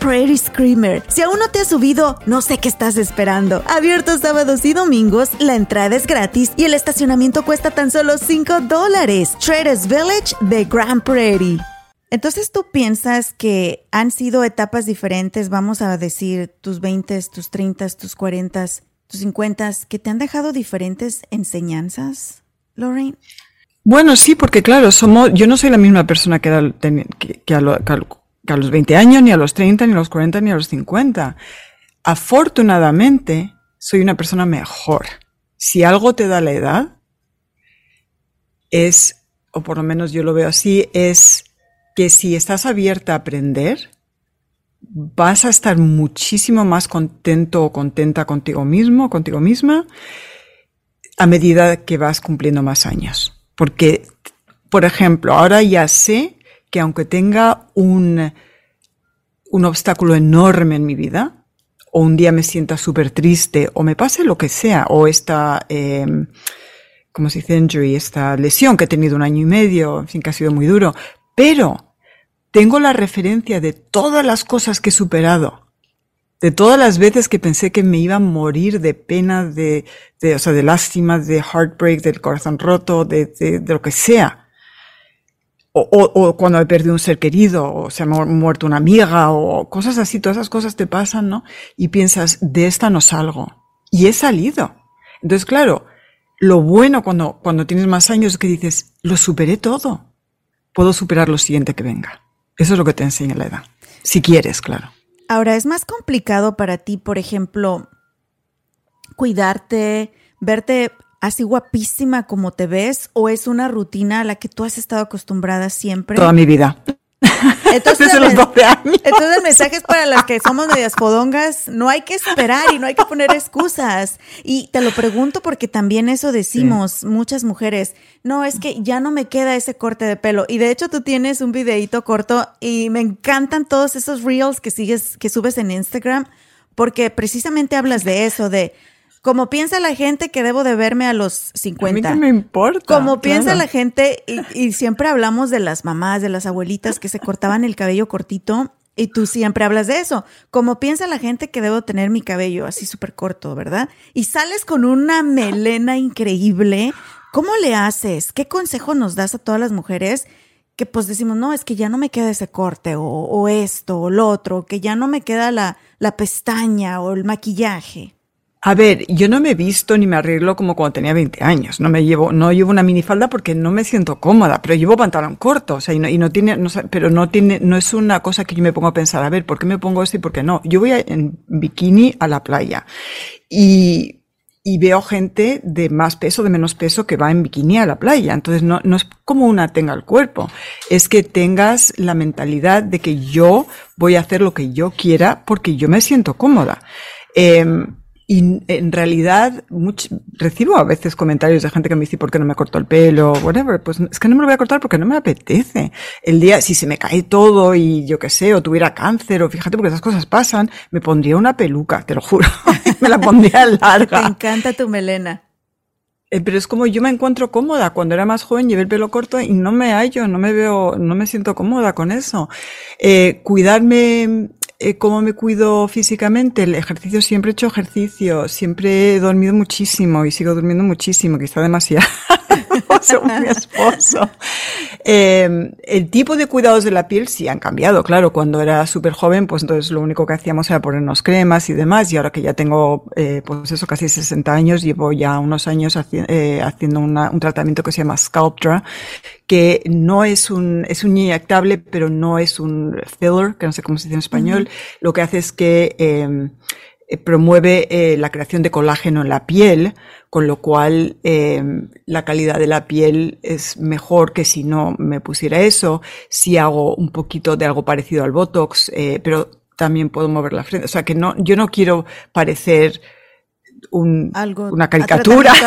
[SPEAKER 1] Prairie Screamer. Si aún no te has subido, no sé qué estás esperando. Abierto sábados y domingos, la entrada es gratis y el estacionamiento cuesta tan solo 5 dólares. Traders Village de Grand Prairie. Entonces tú piensas que han sido etapas diferentes, vamos a decir, tus 20, tus 30, tus 40, tus 50, que te han dejado diferentes enseñanzas, Lorraine?
[SPEAKER 2] Bueno, sí, porque claro, somos, yo no soy la misma persona que, que, lo, a los 20 años, ni a los 30, ni a los 40, ni a los 50. Afortunadamente, soy una persona mejor. Si algo te da la edad, es, o por lo menos yo lo veo así, es que si estás abierta a aprender, vas a estar muchísimo más contento o contenta contigo mismo, contigo misma, a medida que vas cumpliendo más años. Porque, por ejemplo, ahora ya sé que aunque tenga un, un obstáculo enorme en mi vida, o un día me sienta súper triste, o me pase lo que sea, o esta, eh, como se dice, injury, esta lesión que he tenido un año y medio, en fin, que ha sido muy duro, pero tengo la referencia de todas las cosas que he superado, de todas las veces que pensé que me iba a morir de pena, de, de o sea, de lástima, de heartbreak, del corazón roto, de, de, de lo que sea o, o, cuando he perdido un ser querido, o se ha muerto una amiga, o cosas así, todas esas cosas te pasan, ¿no? Y piensas, de esta no salgo. Y he salido. Entonces, claro, lo bueno cuando, cuando tienes más años es que dices, lo superé todo. Puedo superar lo siguiente que venga. Eso es lo que te enseña la edad. Si quieres, claro.
[SPEAKER 1] Ahora, es más complicado para ti, por ejemplo, cuidarte, verte así guapísima como te ves o es una rutina a la que tú has estado acostumbrada siempre?
[SPEAKER 2] Toda mi vida.
[SPEAKER 1] Entonces, los 12 años. entonces el mensaje es para las que somos medias podongas, no hay que esperar y no hay que poner excusas. Y te lo pregunto porque también eso decimos muchas mujeres, no, es que ya no me queda ese corte de pelo. Y de hecho tú tienes un videito corto y me encantan todos esos reels que sigues, que subes en Instagram, porque precisamente hablas de eso, de como piensa la gente que debo de verme a los 50.
[SPEAKER 2] A mí me importa.
[SPEAKER 1] Como piensa la gente, y, siempre hablamos de las mamás, de las abuelitas que se cortaban el cabello cortito, y tú siempre hablas de eso. Como piensa la gente que debo tener mi cabello así súper corto, ¿verdad? Y sales con una melena increíble. ¿Cómo le haces? ¿Qué consejo nos das a todas las mujeres? Que pues decimos, no, es que ya no me queda ese corte, o, o esto, o lo otro, que ya no me queda la, la pestaña o el maquillaje.
[SPEAKER 2] A ver, yo no me he visto ni me arreglo como cuando tenía 20 años. No me llevo, no llevo una minifalda porque no me siento cómoda, pero llevo pantalón corto, o sea, y no, y no tiene, pero no tiene, no es una cosa que yo me pongo a pensar, a ver, ¿por qué me pongo esto y por qué no? Yo voy en bikini a la playa y, y veo gente de más peso, de menos peso que va en bikini a la playa. Entonces no, no es como una tenga el cuerpo, es que tengas la mentalidad de que yo voy a hacer lo que yo quiera porque yo me siento cómoda. Eh, y en realidad recibo a veces comentarios de gente que me dice, ¿por qué no me corto el pelo? Whatever. Pues es que no me lo voy a cortar porque no me apetece. El día, si se me cae todo y yo qué sé, o tuviera cáncer, o fíjate porque esas cosas pasan, me pondría una peluca, te lo juro. me la pondría larga.
[SPEAKER 1] Me encanta tu melena.
[SPEAKER 2] Eh, pero es como yo me encuentro cómoda. Cuando era más joven llevé el pelo corto y no me hallo, no me veo, no me siento cómoda con eso. Eh, cuidarme eh, cómo me cuido físicamente, el ejercicio, siempre he hecho ejercicio, siempre he dormido muchísimo y sigo durmiendo muchísimo, quizá demasiado, según mi esposo. Eh, el tipo de cuidados de la piel sí han cambiado, claro, cuando era súper joven, pues entonces lo único que hacíamos era ponernos cremas y demás, y ahora que ya tengo, eh, pues eso, casi 60 años, llevo ya unos años eh, haciendo una, un tratamiento que se llama Sculptra, que no es un, es un inyectable, pero no es un filler, que no sé cómo se dice en español. Lo que hace es que em, promueve eh, la creación de colágeno en la piel, con lo cual em, la calidad de la piel es mejor que si no me pusiera eso. Si hago un poquito de algo parecido al Botox, eh, pero también puedo mover la frente. O sea, que no, yo no quiero parecer un,
[SPEAKER 1] Algo,
[SPEAKER 2] una caricatura.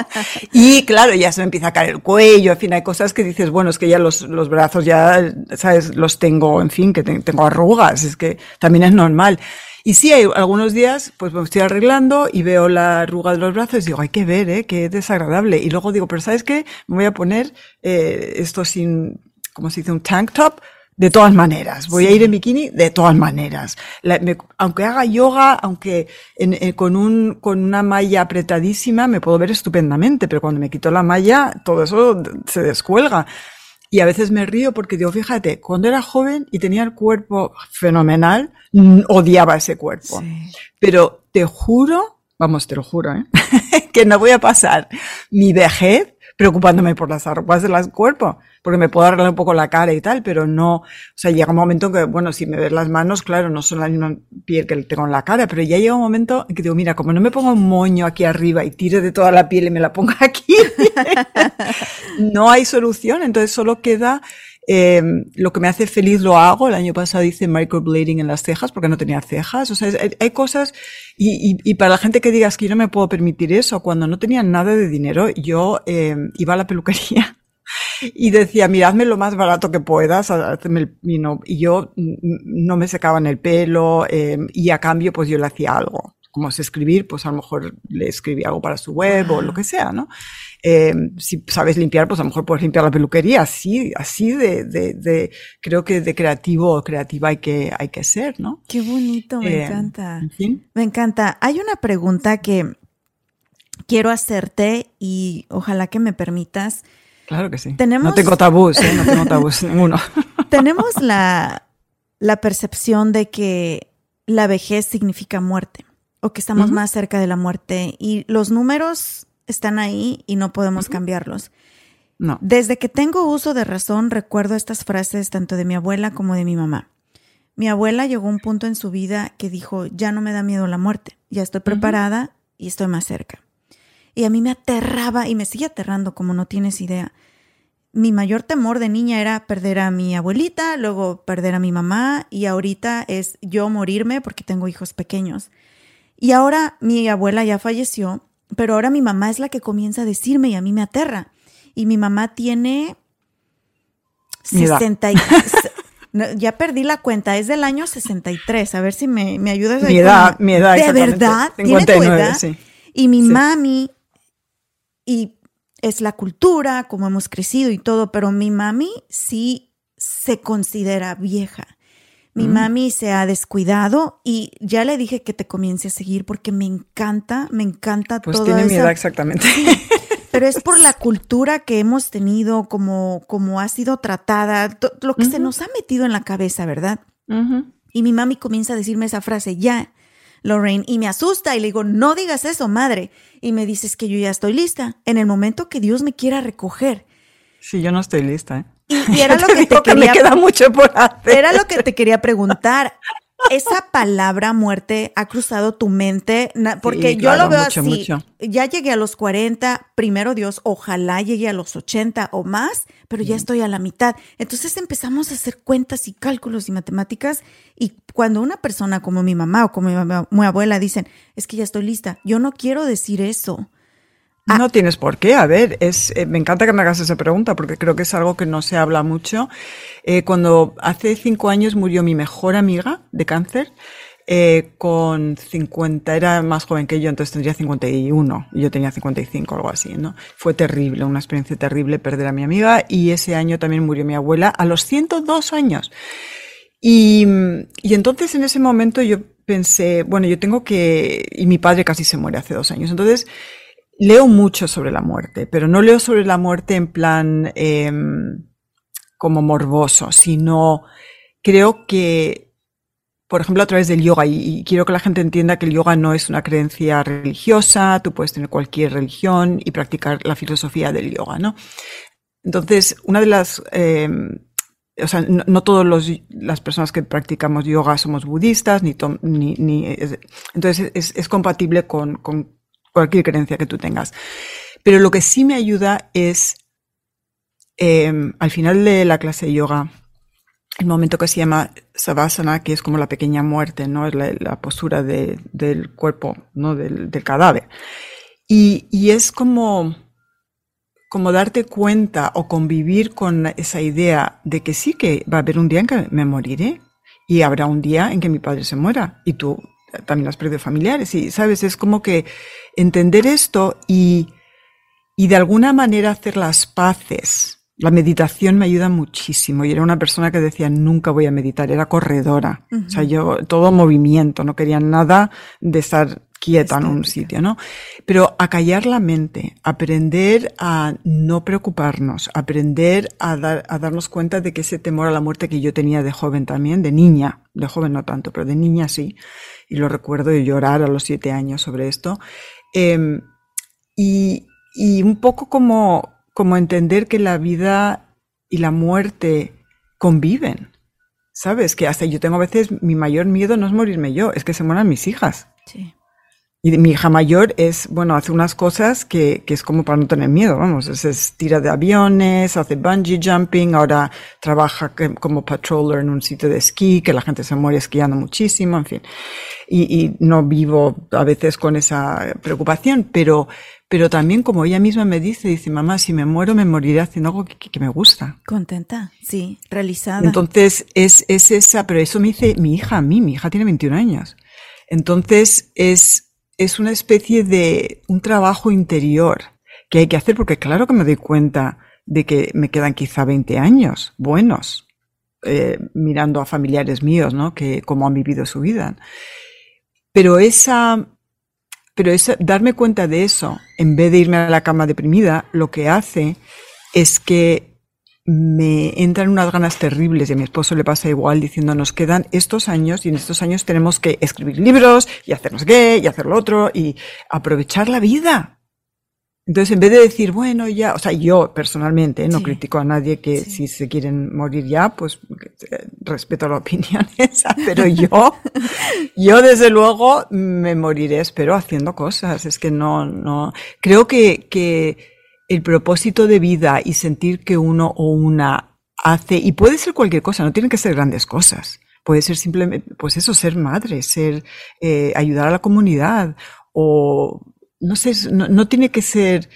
[SPEAKER 2] y claro, ya se me empieza a caer el cuello, en fin, hay cosas que dices, bueno, es que ya los, los brazos ya, ¿sabes? Los tengo, en fin, que te, tengo arrugas, es que también es normal. Y sí, hay algunos días, pues me estoy arreglando y veo la arruga de los brazos y digo, hay que ver, ¿eh? Qué desagradable. Y luego digo, pero ¿sabes qué? Me voy a poner eh, esto sin, ¿cómo se dice? Un tank top de todas maneras. Voy a ir en bikini de todas maneras. La, me, aunque haga yoga, aunque en, en, con, un, con una malla apretadísima, me puedo ver estupendamente, pero cuando me quito la malla, todo eso se descuelga. Y a veces me río porque digo, fíjate, cuando era joven y tenía el cuerpo fenomenal, odiaba ese cuerpo. Sí. Pero te juro, vamos, te lo juro, ¿eh? que no voy a pasar mi vejez preocupándome por las arrugas del cuerpo, porque me puedo arreglar un poco la cara y tal, pero no, o sea, llega un momento que, bueno, si me ves las manos, claro, no son la misma piel que tengo en la cara, pero ya llega un momento en que digo, mira, como no me pongo un moño aquí arriba y tire de toda la piel y me la ponga aquí, no hay solución, entonces solo queda eh, lo que me hace feliz lo hago. El año pasado hice microblading en las cejas porque no tenía cejas. O sea, hay, hay cosas, y, y, y, para la gente que digas que yo no me puedo permitir eso, cuando no tenía nada de dinero, yo eh, iba a la peluquería y decía, mira, hazme lo más barato que puedas, hazme el, y, no, y yo no me secaban el pelo eh, y a cambio pues yo le hacía algo. Como sé escribir, pues a lo mejor le escribí algo para su web o lo que sea, ¿no? Eh, si sabes limpiar, pues a lo mejor puedes limpiar la peluquería. Así, así de, de, de creo que de creativo o creativa hay que, hay que ser, ¿no?
[SPEAKER 1] Qué bonito, me eh, encanta. En fin. Me encanta. Hay una pregunta que quiero hacerte y ojalá que me permitas.
[SPEAKER 2] Claro que sí. Tenemos, no tengo tabús, ¿eh? no tengo tabús ninguno.
[SPEAKER 1] tenemos la, la percepción de que la vejez significa muerte o que estamos uh -huh. más cerca de la muerte y los números están ahí y no podemos uh -huh. cambiarlos.
[SPEAKER 2] No.
[SPEAKER 1] Desde que tengo uso de razón recuerdo estas frases tanto de mi abuela como de mi mamá. Mi abuela llegó a un punto en su vida que dijo, ya no me da miedo la muerte, ya estoy preparada uh -huh. y estoy más cerca. Y a mí me aterraba y me sigue aterrando como no tienes idea. Mi mayor temor de niña era perder a mi abuelita, luego perder a mi mamá y ahorita es yo morirme porque tengo hijos pequeños. Y ahora mi abuela ya falleció, pero ahora mi mamá es la que comienza a decirme y a mí me aterra. Y mi mamá tiene 60 y, ya perdí la cuenta, es del año 63. A ver si me, me ayudas.
[SPEAKER 2] Mi edad, mi edad.
[SPEAKER 1] De verdad, 59, ¿tiene tu edad? Sí. Y mi sí. mami, y es la cultura, como hemos crecido y todo, pero mi mami sí se considera vieja. Mi mm. mami se ha descuidado y ya le dije que te comience a seguir porque me encanta, me encanta
[SPEAKER 2] pues
[SPEAKER 1] toda
[SPEAKER 2] tiene
[SPEAKER 1] esa...
[SPEAKER 2] mi edad exactamente.
[SPEAKER 1] Pero es por la cultura que hemos tenido, como, como ha sido tratada, lo que uh -huh. se nos ha metido en la cabeza, ¿verdad?
[SPEAKER 2] Uh -huh.
[SPEAKER 1] Y mi mami comienza a decirme esa frase, ya, Lorraine, y me asusta y le digo, no digas eso, madre. Y me dices que yo ya estoy lista, en el momento que Dios me quiera recoger.
[SPEAKER 2] Sí, yo no estoy lista, ¿eh?
[SPEAKER 1] Y, y era lo que te, quería.
[SPEAKER 2] Me queda mucho por hacer.
[SPEAKER 1] Era lo que te quería preguntar. Esa palabra muerte ha cruzado tu mente, porque sí, claro, yo lo veo
[SPEAKER 2] mucho,
[SPEAKER 1] así.
[SPEAKER 2] Mucho.
[SPEAKER 1] Ya llegué a los 40, primero Dios, ojalá llegue a los 80 o más, pero ya estoy a la mitad. Entonces empezamos a hacer cuentas y cálculos y matemáticas. Y cuando una persona como mi mamá o como mi, mi abuela dicen, es que ya estoy lista, yo no quiero decir eso.
[SPEAKER 2] Ah. No tienes por qué. A ver, es, eh, me encanta que me hagas esa pregunta porque creo que es algo que no se habla mucho. Eh, cuando hace cinco años murió mi mejor amiga de cáncer, eh, con 50, era más joven que yo, entonces tendría 51 y yo tenía 55 o algo así, ¿no? Fue terrible, una experiencia terrible perder a mi amiga y ese año también murió mi abuela a los 102 años. Y, y entonces en ese momento yo pensé, bueno, yo tengo que, y mi padre casi se muere hace dos años, entonces leo mucho sobre la muerte, pero no leo sobre la muerte en plan eh, como morboso, sino creo que, por ejemplo, a través del yoga, y, quiero que la gente entienda que el yoga no es una creencia religiosa, tú puedes tener cualquier religión y practicar la filosofía del yoga, ¿no? Entonces, una de las... Eh, o sea, no, no todas las personas que practicamos yoga somos budistas, ni, ni, ni entonces es, es compatible con, con cualquier creencia que tú tengas. Pero lo que sí me ayuda es, eh, al final de la clase de yoga, el momento que se llama Savasana, que es como la pequeña muerte, ¿no? Es la, postura del cuerpo, ¿no? Del, cadáver. Y, y, es como, como darte cuenta o convivir con esa idea de que sí que va a haber un día en que me moriré y habrá un día en que mi padre se muera y tú también has perdido familiares y, ¿sabes? Es como que entender esto y, y de alguna manera hacer las paces la meditación me ayuda muchísimo. Y era una persona que decía, nunca voy a meditar, era corredora. O sea, yo, todo movimiento, no quería nada de estar quieta en un sitio, ¿no? Pero a callar la mente, aprender a no preocuparnos, aprender a, dar, a darnos cuenta de que ese temor a la muerte que yo tenía de joven también, de niña, de joven no tanto, pero de niña sí, y lo recuerdo de llorar a los siete años sobre esto, em, y, y un poco como como entender que la vida y la muerte conviven. ¿Sabes? Que hasta yo tengo a veces mi mayor miedo no es morirme yo, es que se mueran mis hijas. Sí. Y mi hija mayor es, bueno, hace unas cosas que, que es como para no tener miedo, vamos, es, es, tira de aviones, hace bungee jumping, ahora trabaja como patroller en un sitio de esquí, que la gente se muere esquiando muchísimo, en fin. Y, y no vivo a veces con esa preocupación, pero, pero también como ella misma me dice, dice, mamá, si me muero, me moriré haciendo algo que, me gusta.
[SPEAKER 1] Contenta, sí, realizada.
[SPEAKER 2] Entonces, es, es esa, pero eso me dice mi hija a mí, mi hija tiene 21 años. Entonces, es, es una especie de un trabajo interior que hay que hacer porque claro que me doy cuenta de que me quedan quizá 20 años buenos, eh, mirando a familiares míos, ¿no? Que cómo han vivido su vida. Pero esa, pero es darme cuenta de eso, en vez de irme a la cama deprimida, lo que hace es que me entran unas ganas terribles y a mi esposo le pasa igual diciendo nos quedan estos años y en estos años tenemos que escribir libros y hacernos gay y hacer lo otro y aprovechar la vida. Entonces, en vez de decir, bueno, ya, o sea, yo personalmente no critico a nadie que si se quieren morir ya, pues eh, respeto la opinión esa, pero yo, yo desde luego me moriré, espero, haciendo cosas. Es que no, no, creo que, que el propósito de vida y sentir que uno o una hace, y puede ser cualquier cosa, no tienen que ser grandes cosas. Puede ser simplemente, pues eso, ser madre, ser, eh, ayudar a la comunidad o no sé, no, tiene que ser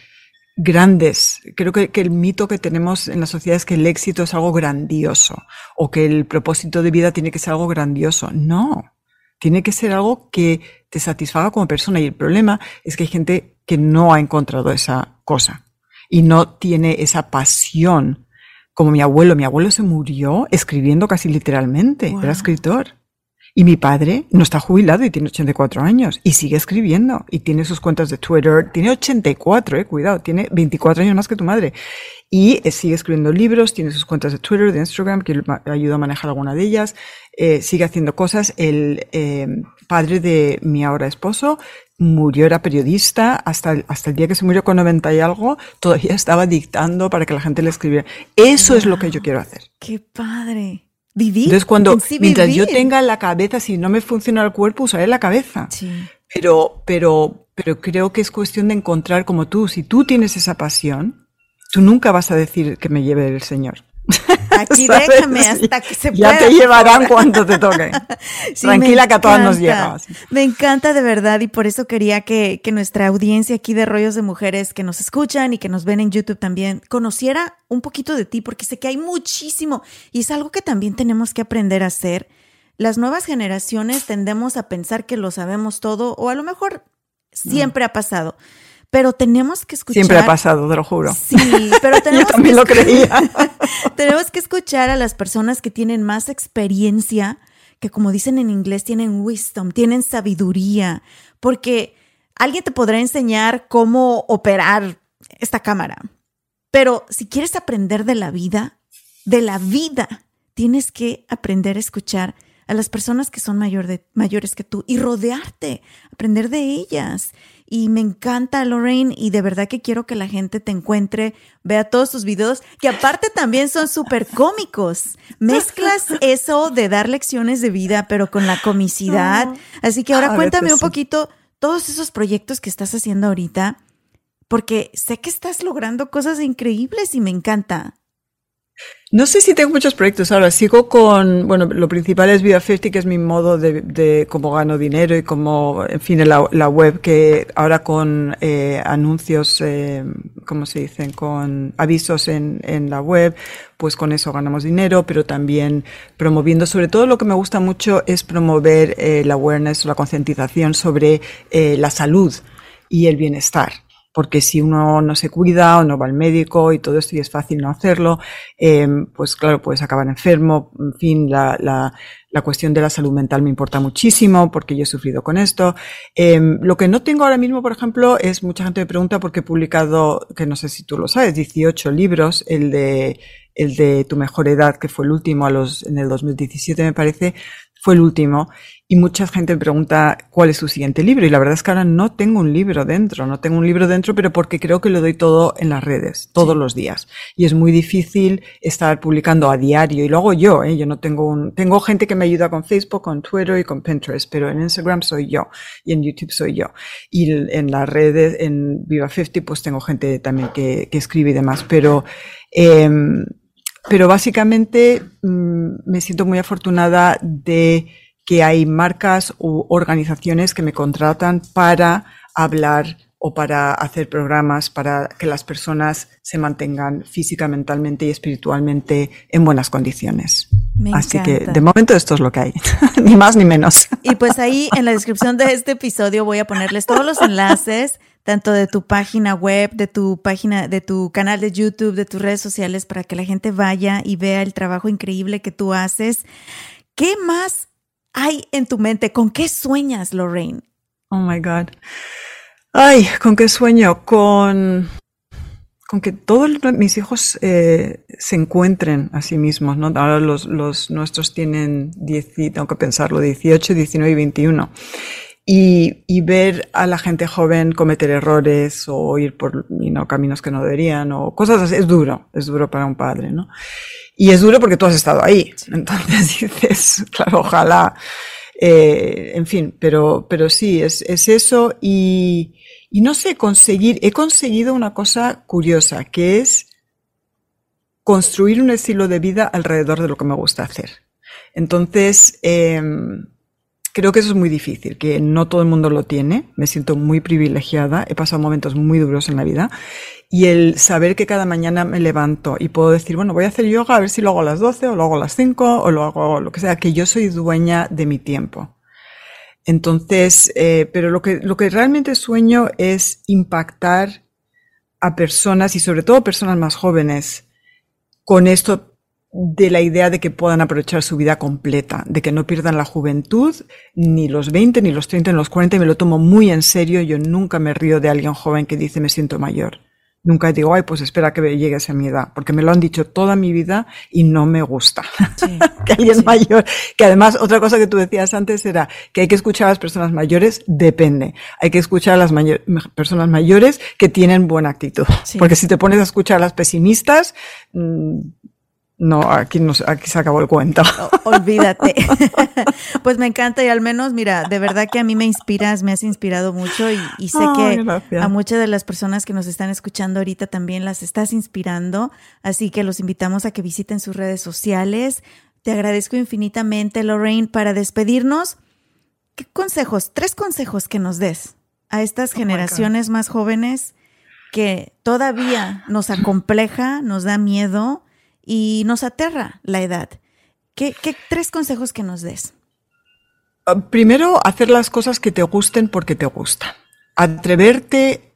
[SPEAKER 2] grandes. Creo que, el mito que tenemos en la sociedad es que el éxito es algo grandioso o que el propósito de vida tiene que ser algo grandioso. No, tiene que ser algo que te satisfaga como persona. Y el problema es que hay gente que no ha encontrado esa cosa y no tiene esa pasión. Como mi abuelo, mi abuelo se murió escribiendo casi literalmente, era escritor. Y mi padre no está jubilado y tiene 84 años y sigue escribiendo y tiene sus cuentas de Twitter. Tiene 84, eh, cuidado, tiene 24 años más que tu madre. Y eh, sigue escribiendo libros, tiene sus cuentas de Twitter, de Instagram, que ayuda a manejar alguna de ellas. Eh, sigue haciendo cosas. El eh, padre de mi ahora esposo murió, era periodista, hasta, hasta el día que se murió con 90 y algo, todavía estaba dictando para que la gente le escribiera. Eso es lo que yo quiero hacer.
[SPEAKER 1] ¡Qué padre! Vivir.
[SPEAKER 2] Entonces, cuando, mientras yo tenga la cabeza, si no me funciona el cuerpo, usaré la cabeza. Sí. Pero, pero, pero creo que es cuestión de encontrar como tú, si tú tienes esa pasión, tú nunca vas a decir que me lleve el Señor.
[SPEAKER 1] Aquí déjame hasta que se
[SPEAKER 2] pueda. Ya te llevarán cuando te toque. Tranquila que a todas nos llega.
[SPEAKER 1] Me encanta de verdad y por eso quería que, que nuestra audiencia aquí de Rollos de Mujeres que nos escuchan y que nos ven en YouTube también conociera un poquito de ti porque sé que hay muchísimo y es algo que también tenemos que aprender a hacer. Las nuevas generaciones tendemos a pensar que lo sabemos todo o a lo mejor siempre ha pasado pero tenemos que escuchar.
[SPEAKER 2] Siempre ha pasado, te lo juro.
[SPEAKER 1] Sí, pero tenemos.
[SPEAKER 2] Yo también lo creía.
[SPEAKER 1] tenemos que escuchar a las personas que tienen más experiencia, que como dicen en inglés, tienen wisdom, tienen sabiduría, porque alguien te podrá enseñar cómo operar esta cámara. Pero si quieres aprender de la vida, de la vida, tienes que aprender a escuchar a las personas que son mayor de, mayores que tú y rodearte, aprender de ellas. Y me encanta, Lorraine, y de verdad que quiero que la gente te encuentre, vea todos tus videos, que aparte también son súper cómicos. Mezclas eso de dar lecciones de vida, pero con la comicidad. Así que ahora cuéntame un poquito todos esos proyectos que estás haciendo ahorita, porque sé que estás logrando cosas increíbles y me encanta.
[SPEAKER 2] No sé si tengo muchos proyectos ahora. Sigo con, bueno, lo principal es Viva 50, que es mi modo de, de cómo gano dinero y cómo, en fin, la, la web que ahora con eh, anuncios, eh, ¿cómo se dicen? Con avisos en, en la web, pues con eso ganamos dinero, pero también promoviendo, sobre todo lo que me gusta mucho es promover eh, la awareness, la concientización sobre eh, la salud y el bienestar porque si uno no se cuida o no va al médico y todo esto y es fácil no hacerlo, eh, pues claro, puedes acabar enfermo. En fin, la, la, la, cuestión de la salud mental me importa muchísimo porque yo he sufrido con esto. Eh, lo que no tengo ahora mismo, por ejemplo, es mucha gente me pregunta porque he publicado, que no sé si tú lo sabes, 18 libros, el de el de Tu mejor edad, que fue el último a los, en el 2017 me parece, fue el último. Y mucha gente me pregunta cuál es su siguiente libro. Y la verdad es que ahora no tengo un libro dentro, no tengo un libro dentro, pero porque creo que lo doy todo en las redes, todos sí. los días. Y es muy difícil estar publicando a diario. Y lo hago yo, ¿eh? Yo no tengo un, tengo gente que me ayuda con Facebook, con Twitter y con Pinterest, pero en Instagram soy yo. Y en YouTube soy yo. Y en las redes, en Viva 50, pues tengo gente también que, que escribe y demás. Pero, eh, pero básicamente mmm, me siento muy afortunada de que hay marcas u organizaciones que me contratan para hablar o para hacer programas para que las personas se mantengan física, mentalmente y espiritualmente en buenas condiciones.
[SPEAKER 1] Me
[SPEAKER 2] Así
[SPEAKER 1] encanta.
[SPEAKER 2] que de momento esto es lo que hay, ni más ni menos.
[SPEAKER 1] Y pues ahí en la descripción de este episodio voy a ponerles todos los enlaces tanto de tu página web, de tu página, de tu canal de YouTube, de tus redes sociales, para que la gente vaya y vea el trabajo increíble que tú haces. ¿Qué más hay en tu mente? ¿Con qué sueñas, Lorraine?
[SPEAKER 2] Oh my God. Ay, ¿con qué sueño? Con, con que todos mis hijos eh, se encuentren a sí mismos, ¿no? Ahora los, nuestros tienen 10, tengo que pensarlo, 18, 19 y 21. Y, y, ver a la gente joven cometer errores o ir por you know, caminos que no deberían o cosas así, es duro, es duro para un padre, ¿no? Y es duro porque tú has estado ahí. Entonces dices, claro, ojalá, eh, en fin, pero, pero sí, es, es eso y, y no sé, conseguir, he conseguido una cosa curiosa, que es construir un estilo de vida alrededor de lo que me gusta hacer. Entonces, eh, creo que eso es muy difícil, que no todo el mundo lo tiene. Me siento muy privilegiada, he pasado momentos muy duros en la vida. Y el saber que cada mañana me levanto y puedo decir, bueno, voy a hacer yoga, a ver si lo hago a las 12 o lo hago a las 5 o lo hago lo que sea, que yo soy dueña de mi tiempo. Entonces, eh, pero lo que, lo que realmente sueño es impactar a personas y sobre todo personas más jóvenes con esto de la idea de que puedan aprovechar su vida completa, de que no pierdan la juventud, ni los 20, ni los 30, ni los 40, y me lo tomo muy en serio. Yo nunca me río de alguien joven que dice me siento mayor. Nunca digo, ay, pues espera que llegues a mi edad, porque me lo han dicho toda mi vida y no me gusta. Sí, que alguien sí. mayor, que además otra cosa que tú decías antes era que hay que escuchar a las personas mayores, depende. Hay que escuchar a las mayor, personas mayores que tienen buena actitud, sí. porque si te pones a escuchar a las pesimistas, mmm, no, aquí, no, aquí se acabó el cuento.
[SPEAKER 1] Olvídate. pues me encanta y al menos, mira, de verdad que a mí me inspiras, me has inspirado mucho y, y sé que gracias. a muchas de las personas que nos están escuchando ahorita también las estás inspirando. Así que los invitamos a que visiten sus redes sociales. Te agradezco infinitamente, Lorraine, para despedirnos. ¿Qué consejos, tres consejos que nos des a estas oh generaciones más jóvenes que todavía nos acompleja, nos da miedo? Y nos aterra la edad. ¿Qué, qué tres consejos que nos des?
[SPEAKER 2] Uh, primero, hacer las cosas que te gusten porque te gustan. Atreverte,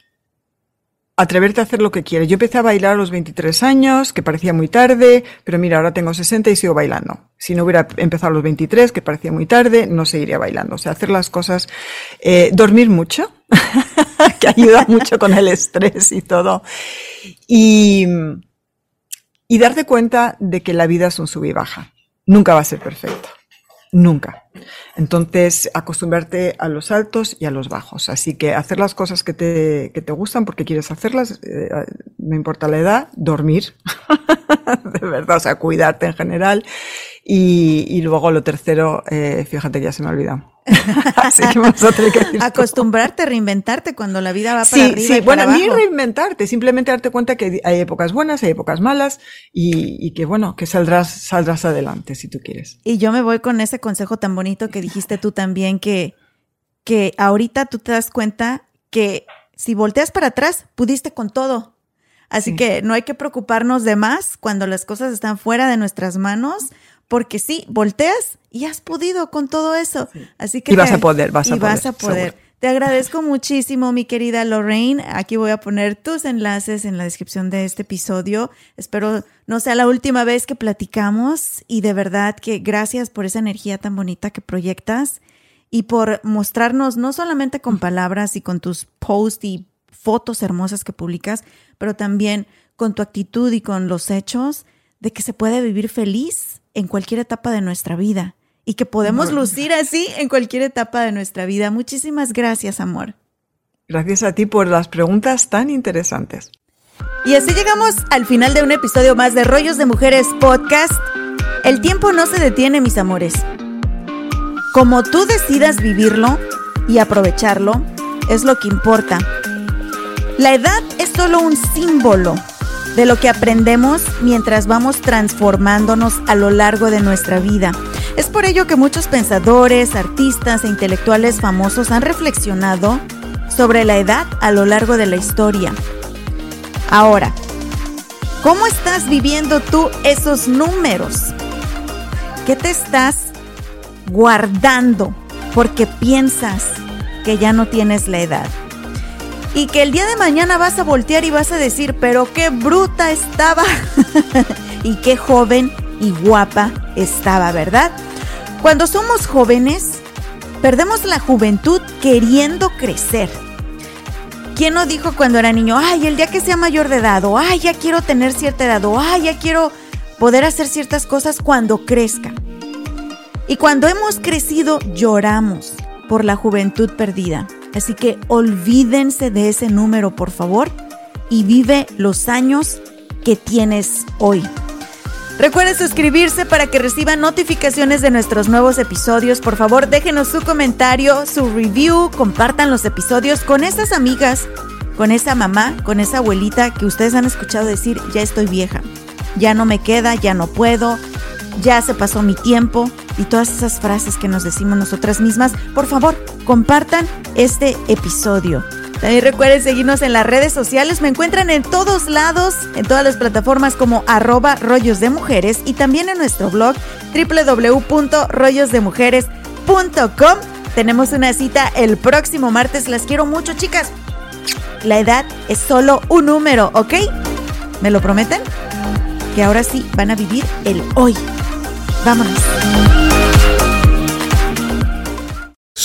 [SPEAKER 2] atreverte a hacer lo que quieres. Yo empecé a bailar a los 23 años, que parecía muy tarde, pero mira, ahora tengo 60 y sigo bailando. Si no hubiera empezado a los 23, que parecía muy tarde, no seguiría bailando. O sea, hacer las cosas, eh, dormir mucho, que ayuda mucho con el estrés y todo. Y, y darte cuenta de que la vida es un sub y baja. Nunca va a ser perfecto. Nunca. Entonces, acostumbrarte a los altos y a los bajos. Así que hacer las cosas que te, que te gustan porque quieres hacerlas, eh, no importa la edad, dormir. de verdad, o sea, cuidarte en general. Y, y luego lo tercero, eh, fíjate, ya se me ha olvidado. Así que vamos a tener que decir
[SPEAKER 1] Acostumbrarte, reinventarte cuando la vida va para
[SPEAKER 2] Sí,
[SPEAKER 1] arriba.
[SPEAKER 2] sí,
[SPEAKER 1] y
[SPEAKER 2] bueno,
[SPEAKER 1] para
[SPEAKER 2] ni
[SPEAKER 1] abajo.
[SPEAKER 2] reinventarte, simplemente darte cuenta que hay épocas buenas, hay épocas malas y, y que bueno, que saldrás, saldrás adelante si tú quieres.
[SPEAKER 1] Y yo me voy con ese consejo tan bonito que dijiste tú también, que, que ahorita tú te das cuenta que si volteas para atrás, pudiste con todo. Así
[SPEAKER 2] Sí.
[SPEAKER 1] que no hay que preocuparnos de más cuando las cosas están fuera de nuestras manos, porque sí, volteas y has podido con todo eso. Así que
[SPEAKER 2] Y vas
[SPEAKER 1] te-
[SPEAKER 2] a poder, vas a
[SPEAKER 1] y vas
[SPEAKER 2] poder,
[SPEAKER 1] a poder.
[SPEAKER 2] seguro.
[SPEAKER 1] Te agradezco muchísimo, mi querida Lorraine. Aquí voy a poner tus enlaces en la descripción de este episodio. Espero no sea la última vez que platicamos y de verdad que gracias por esa energía tan bonita que proyectas y por mostrarnos no solamente con palabras y con tus posts y fotos hermosas que publicas, pero también con tu actitud y con los hechos de que se puede vivir feliz en cualquier etapa de nuestra vida y que podemos lucir así en cualquier etapa de nuestra vida. Muchísimas gracias, amor.
[SPEAKER 2] Gracias a ti por las preguntas tan interesantes.
[SPEAKER 1] Y así llegamos al final de un episodio más de Rollos de Mujeres Podcast. El tiempo no se detiene, mis amores. Como tú decidas vivirlo y aprovecharlo, es lo que importa. La edad es solo un símbolo de lo que aprendemos mientras vamos transformándonos a lo largo de nuestra vida. Es por ello que muchos pensadores, artistas e intelectuales famosos han reflexionado sobre la edad a lo largo de la historia. Ahora, ¿cómo estás viviendo tú esos números? ¿Qué te estás guardando porque piensas que ya no tienes la edad? Y que el día de mañana vas a voltear y vas a decir, pero qué bruta estaba y qué joven y guapa estaba, ¿verdad? Cuando somos jóvenes, perdemos la juventud queriendo crecer. ¿Quién no dijo cuando era niño, ay, el día que sea mayor de edad, o ay, ya quiero tener cierta edad, o ay, ya quiero poder hacer ciertas cosas cuando crezca? Y cuando hemos crecido, lloramos por la juventud perdida. Así que olvídense de ese número, por favor, y vive los años que tienes hoy. Recuerden suscribirse para que reciban notificaciones de nuestros nuevos episodios. Por favor, déjenos su comentario, su review, compartan los episodios con esas amigas, con esa mamá, con esa abuelita que ustedes han escuchado decir, ya estoy vieja, ya no me queda, ya no puedo, ya se pasó mi tiempo y todas esas frases que nos decimos nosotras mismas. Por favor, compartan este episodio. También recuerden seguirnos en las redes sociales. Me encuentran en todos lados, en todas las plataformas como arroba rollos de mujeres y también en nuestro blog www.rollosdemujeres.com. Tenemos una cita el próximo martes. Las quiero mucho, chicas. La edad es solo un número, ¿ok? ¿Me lo prometen? Que ahora sí van a vivir el hoy. Vámonos.